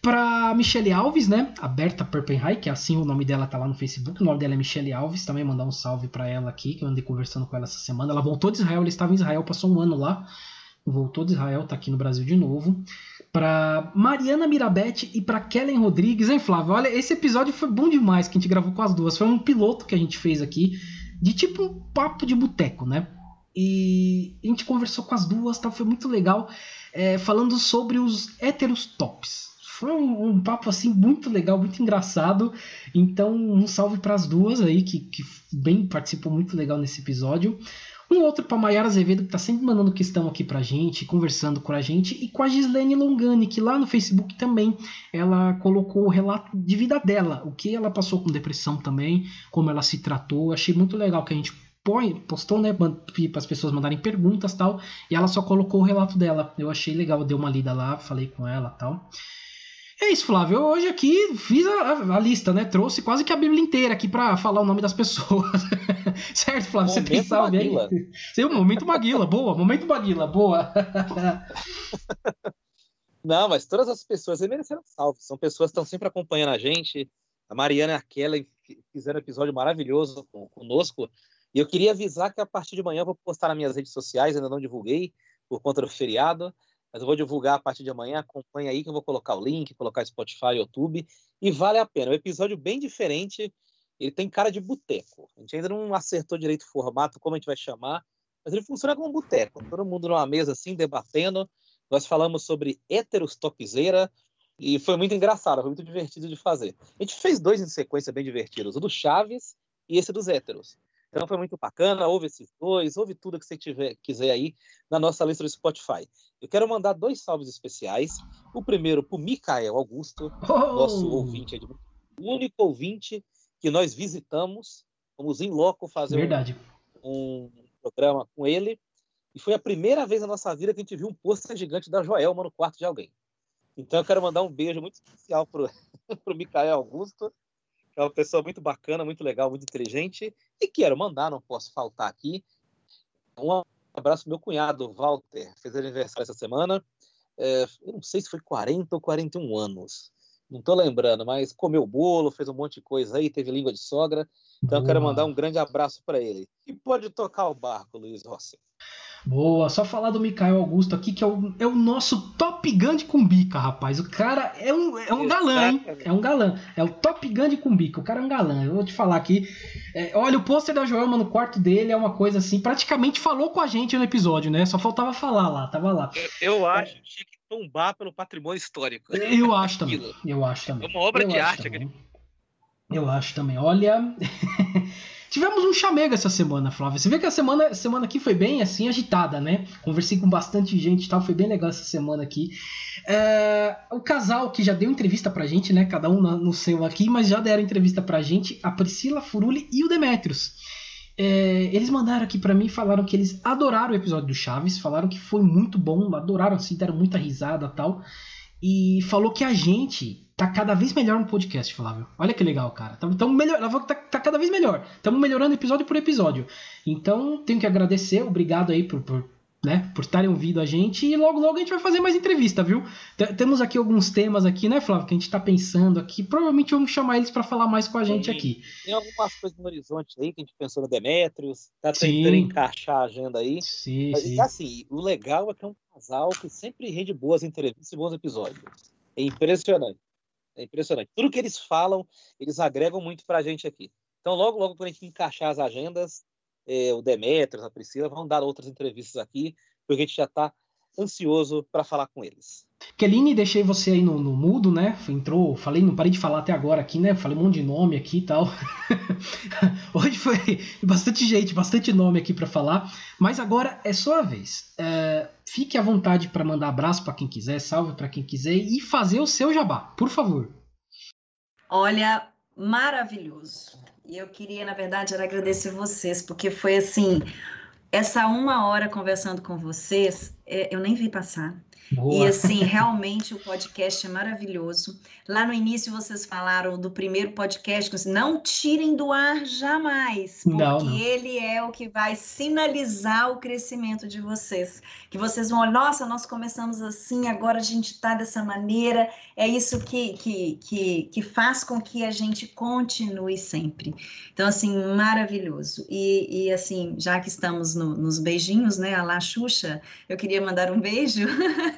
Pra Michelle Alves, né? A Berta Perpenhai, que é assim o nome dela tá lá no Facebook. O nome dela é Michelle Alves. Também mandar um salve para ela aqui, que eu andei conversando com ela essa semana. Ela voltou de Israel, ela estava em Israel, passou um ano lá. Voltou de Israel, tá aqui no Brasil de novo. Pra Mariana Mirabete e pra Kellen Rodrigues, hein, Flávio? Olha, esse episódio foi bom demais que a gente gravou com as duas. Foi um piloto que a gente fez aqui, de tipo um papo de boteco, né? E a gente conversou com as duas, tá? Foi muito legal. É, falando sobre os héteros tops foi um, um, papo assim muito legal, muito engraçado. Então, um salve para as duas aí que, que bem participou muito legal nesse episódio. Um outro para Maiara Azevedo, que tá sempre mandando questão aqui pra gente, conversando com a gente, e com a Gislene Longani, que lá no Facebook também ela colocou o relato de vida dela, o que ela passou com depressão também, como ela se tratou. Achei muito legal que a gente postou, né, para as pessoas mandarem perguntas tal, e ela só colocou o relato dela. Eu achei legal, eu dei uma lida lá, falei com ela tal. É isso, Flávio. Eu hoje aqui fiz a, a, lista, né? Trouxe quase que a Bíblia inteira aqui para falar o nome das pessoas. certo, Flávio? Momento Você tem salve aí? Sim, momento Maguila. boa, momento Maguila, boa. Não, mas todas as pessoas mereceram salve. São pessoas que estão sempre acompanhando a gente. A Mariana e a Kelly fizeram um episódio maravilhoso conosco. E eu queria avisar que a partir de manhã eu vou postar nas minhas redes sociais, ainda não divulguei, por conta do feriado mas eu vou divulgar a partir de amanhã. Acompanha aí que eu vou colocar o link, colocar Spotify, YouTube, e vale a pena. É um episódio bem diferente, ele tem cara de boteco. A gente ainda não acertou direito o formato, como a gente vai chamar, mas ele funciona como um boteco. Todo mundo numa mesa assim, debatendo. Nós falamos sobre héteros topzeira, e foi muito engraçado, foi muito divertido de fazer. A gente fez dois em sequência bem divertidos, o do Chaves e esse dos héteros. Então foi muito bacana, ouve esses dois, ouve tudo que você tiver, quiser aí na nossa lista do Spotify. Eu quero mandar dois salves especiais. O primeiro para o Micael Augusto, oh! nosso ouvinte, o único ouvinte que nós visitamos. Fomos em loco fazer um, um, programa com ele. E foi a primeira vez na nossa vida que a gente viu um pôster gigante da Joelma no quarto de alguém. Então eu quero mandar um beijo muito especial para o Micael Augusto é uma pessoa muito bacana, muito legal, muito inteligente. E quero mandar, não posso faltar aqui, um abraço meu cunhado, Walter, fez aniversário essa semana. É, eu não sei se foi 40 ou 41 anos. Não estou lembrando, mas comeu bolo, fez um monte de coisa aí, teve língua de sogra. Então eu quero mandar um grande abraço para ele. E pode tocar o barco, Luiz Rossi. Boa, só falar do Mikael Augusto aqui, que é o, é o nosso Top Gun de Cumbica, rapaz. O cara é um, é um galã, hein? É um galã. É o Top Gun de Cumbica. O cara é um galã. Eu vou te falar aqui. É, olha, o pôster da Joelma no quarto dele é uma coisa assim. Praticamente falou com a gente no episódio, né? Só faltava falar lá, tava lá. Eu, eu acho que que tombar pelo patrimônio histórico. Eu acho também. Eu acho também. É uma obra eu de arte. Também. Eu acho também. Olha. Tivemos um chamego essa semana, Flávia. Você vê que a semana, semana aqui foi bem assim agitada, né? Conversei com bastante gente e tal, foi bem legal essa semana aqui. É, o casal que já deu entrevista pra gente, né? Cada um no seu aqui, mas já deram entrevista pra gente, a Priscila Furuli e o Demetrios. É, eles mandaram aqui para mim, falaram que eles adoraram o episódio do Chaves, falaram que foi muito bom, adoraram assim, deram muita risada tal. E falou que a gente tá cada vez melhor no podcast, Flávio. Olha que legal, cara. Estamos melhor, tá, tá cada vez melhor. Estamos melhorando episódio por episódio. Então, tenho que agradecer, obrigado aí por, por né, por estarem ouvindo a gente e logo logo a gente vai fazer mais entrevista, viu? T temos aqui alguns temas aqui, né, Flávio, que a gente está pensando aqui. Provavelmente vamos chamar eles para falar mais com a gente Sim. aqui. Tem algumas coisas no horizonte aí que a gente pensou no Demetrios, tá tentando sim. encaixar a agenda aí. Sim, Mas, sim. assim, o legal é que é um casal que sempre rende boas entrevistas e bons episódios. É impressionante. É impressionante. Tudo que eles falam, eles agregam muito para a gente aqui. Então, logo, logo, quando a gente encaixar as agendas, é, o Demetrios, a Priscila, vão dar outras entrevistas aqui, porque a gente já está ansioso para falar com eles. Keline, deixei você aí no, no, mudo, né? Entrou, falei, não parei de falar até agora aqui, né? Falei um monte de nome aqui e tal. Hoje foi bastante gente, bastante nome aqui para falar, mas agora é sua vez. É, fique à vontade para mandar abraço para quem quiser, salve para quem quiser e fazer o seu jabá, por favor. Olha, maravilhoso. E eu queria, na verdade, agradecer vocês, porque foi assim, essa uma hora conversando com vocês, é, eu nem vi passar. Boa. E assim, realmente o podcast é maravilhoso. Lá no início vocês falaram do primeiro podcast, não tirem do ar jamais, porque não, não. ele é o que vai sinalizar o crescimento de vocês. Que vocês vão, nossa, nós começamos assim, agora a gente está dessa maneira. É isso que, que, que, que faz com que a gente continue sempre. Então, assim, maravilhoso. E, e assim, já que estamos no, nos beijinhos, né, a La Xuxa, eu queria mandar um beijo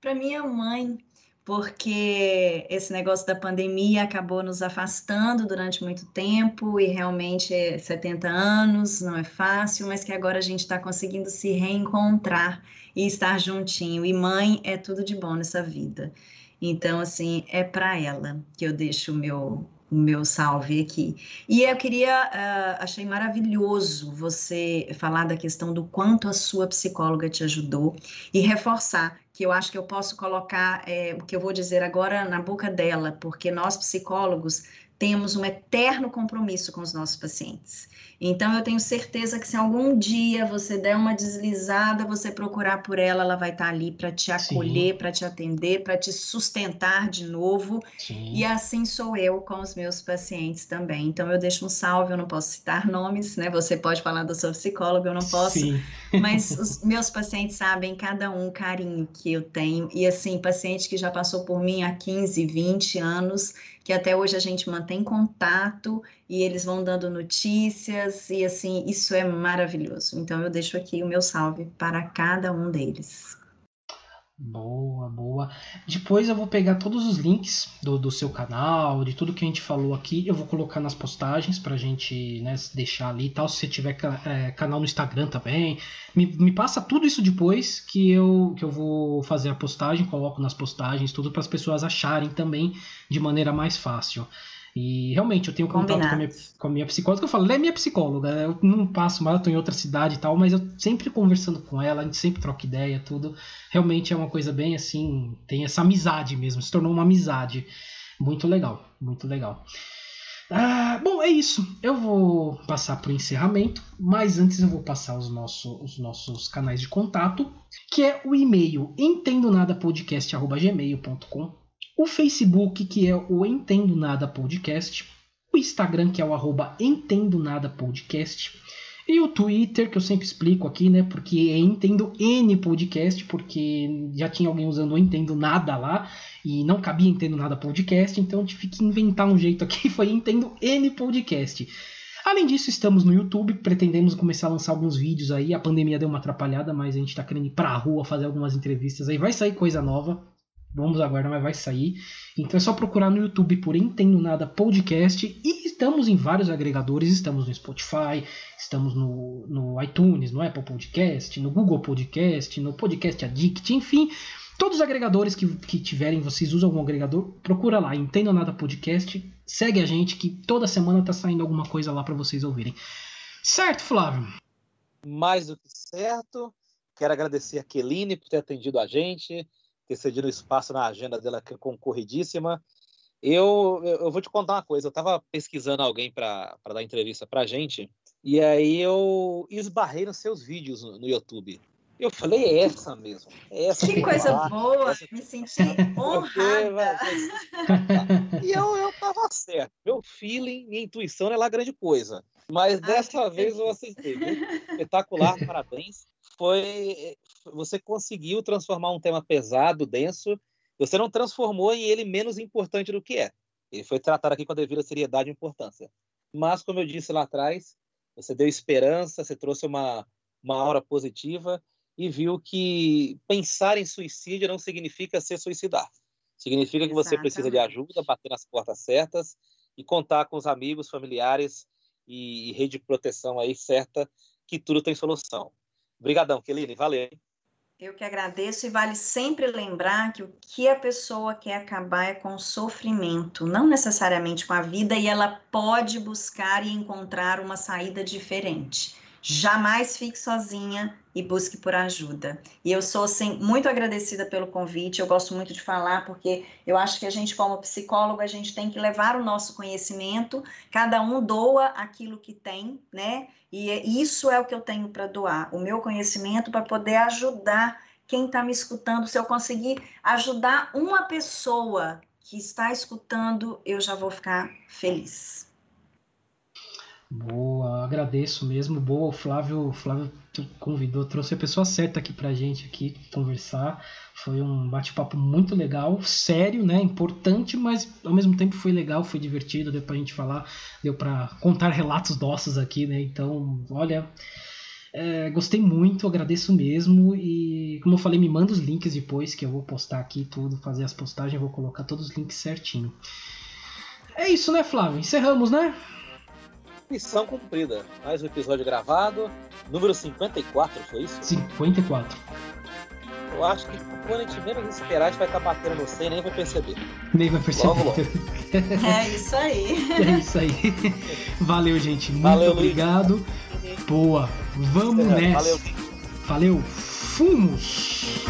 para minha mãe, porque esse negócio da pandemia acabou nos afastando durante muito tempo e realmente é 70 anos, não é fácil, mas que agora a gente está conseguindo se reencontrar e estar juntinho. E mãe é tudo de bom nessa vida. Então, assim, é para ela que eu deixo o meu o meu salve aqui. E eu queria, uh, achei maravilhoso você falar da questão do quanto a sua psicóloga te ajudou e reforçar que eu acho que eu posso colocar é, o que eu vou dizer agora na boca dela, porque nós psicólogos temos um eterno compromisso com os nossos pacientes. Então, eu tenho certeza que se algum dia você der uma deslizada, você procurar por ela, ela vai estar ali para te acolher, para te atender, para te sustentar de novo. Sim. E assim sou eu com os meus pacientes também. Então, eu deixo um salve, eu não posso citar nomes, né? Você pode falar da sua psicóloga, eu não posso. Sim. Mas os meus pacientes sabem cada um o carinho que eu tenho. E assim, paciente que já passou por mim há 15, 20 anos que até hoje a gente mantém contato e eles vão dando notícias e assim, isso é maravilhoso. Então eu deixo aqui o meu salve para cada um deles. Boa, boa. Depois eu vou pegar todos os links do, do seu canal, de tudo que a gente falou aqui, eu vou colocar nas postagens pra gente né, deixar ali e tal. Se você tiver é, canal no Instagram também, me, me passa tudo isso depois que eu, que eu vou fazer a postagem, coloco nas postagens, tudo para as pessoas acharem também de maneira mais fácil. E realmente eu tenho contato com a, minha, com a minha psicóloga, eu falo, ela é minha psicóloga, eu não passo mais, eu tô em outra cidade e tal, mas eu sempre conversando com ela, a gente sempre troca ideia, tudo. Realmente é uma coisa bem assim, tem essa amizade mesmo, se tornou uma amizade. Muito legal, muito legal. Ah, bom, é isso. Eu vou passar para o encerramento, mas antes eu vou passar os, nosso, os nossos canais de contato, que é o e-mail entendonadapodcast.gmail.com o Facebook, que é o Entendo Nada Podcast, o Instagram, que é o arroba Entendo Nada Podcast, e o Twitter, que eu sempre explico aqui, né? Porque é Entendo N Podcast, porque já tinha alguém usando o Entendo Nada lá, e não cabia Entendo Nada Podcast, então tive que inventar um jeito aqui, foi Entendo N Podcast. Além disso, estamos no YouTube, pretendemos começar a lançar alguns vídeos aí. A pandemia deu uma atrapalhada, mas a gente tá querendo ir pra rua fazer algumas entrevistas aí. Vai sair coisa nova. Vamos aguardar, mas vai sair. Então é só procurar no YouTube por Entendo Nada Podcast. E estamos em vários agregadores. Estamos no Spotify, estamos no, no iTunes, no Apple Podcast, no Google Podcast, no Podcast Addict, enfim. Todos os agregadores que, que tiverem, vocês usam algum agregador, procura lá, Entendo Nada Podcast. Segue a gente que toda semana tá saindo alguma coisa lá para vocês ouvirem. Certo, Flávio? Mais do que certo. Quero agradecer a Keline por ter atendido a gente ter cedido espaço na agenda dela, que é concorridíssima. Eu, eu vou te contar uma coisa. Eu estava pesquisando alguém para dar entrevista para gente, e aí eu esbarrei nos seus vídeos no, no YouTube. Eu falei, é essa mesmo. É essa que coisa lá, boa, essa... me senti honrada. e eu, eu tava certo. Meu feeling, minha intuição não é lá grande coisa. Mas dessa Ai, vez eu acertei. Espetacular, parabéns. Foi, você conseguiu transformar um tema pesado, denso, você não transformou em ele menos importante do que é. Ele foi tratado aqui com a devida seriedade e importância. Mas, como eu disse lá atrás, você deu esperança, você trouxe uma, uma aura positiva e viu que pensar em suicídio não significa se suicidar. Significa que você precisa de ajuda, bater nas portas certas e contar com os amigos, familiares e, e rede de proteção aí certa, que tudo tem solução. Obrigadão, Keline, valeu. Eu que agradeço e vale sempre lembrar que o que a pessoa quer acabar é com o sofrimento, não necessariamente com a vida, e ela pode buscar e encontrar uma saída diferente. Jamais fique sozinha e busque por ajuda. E eu sou assim muito agradecida pelo convite. Eu gosto muito de falar porque eu acho que a gente como psicólogo a gente tem que levar o nosso conhecimento. Cada um doa aquilo que tem, né? E é, isso é o que eu tenho para doar, o meu conhecimento para poder ajudar quem está me escutando. Se eu conseguir ajudar uma pessoa que está escutando, eu já vou ficar feliz. Boa, agradeço mesmo. Boa, o Flávio, Flávio convidou, trouxe a pessoa certa aqui pra gente aqui conversar. Foi um bate-papo muito legal, sério, né? Importante, mas ao mesmo tempo foi legal, foi divertido, deu pra gente falar, deu pra contar relatos nossos aqui, né? Então, olha, é, gostei muito, agradeço mesmo. E como eu falei, me manda os links depois, que eu vou postar aqui tudo, fazer as postagens, vou colocar todos os links certinho. É isso, né, Flávio? Encerramos, né? Missão cumprida. Mais um episódio gravado. Número 54, foi isso? 54. Eu acho que quando a gente menos esperar, a gente vai estar batendo no 100 nem vai perceber. Nem vai perceber. Logo, logo. É isso aí. É isso aí. Valeu, gente. Muito Valeu, obrigado. Luiz. Boa. Vamos nessa. Valeu. Valeu. Fumos.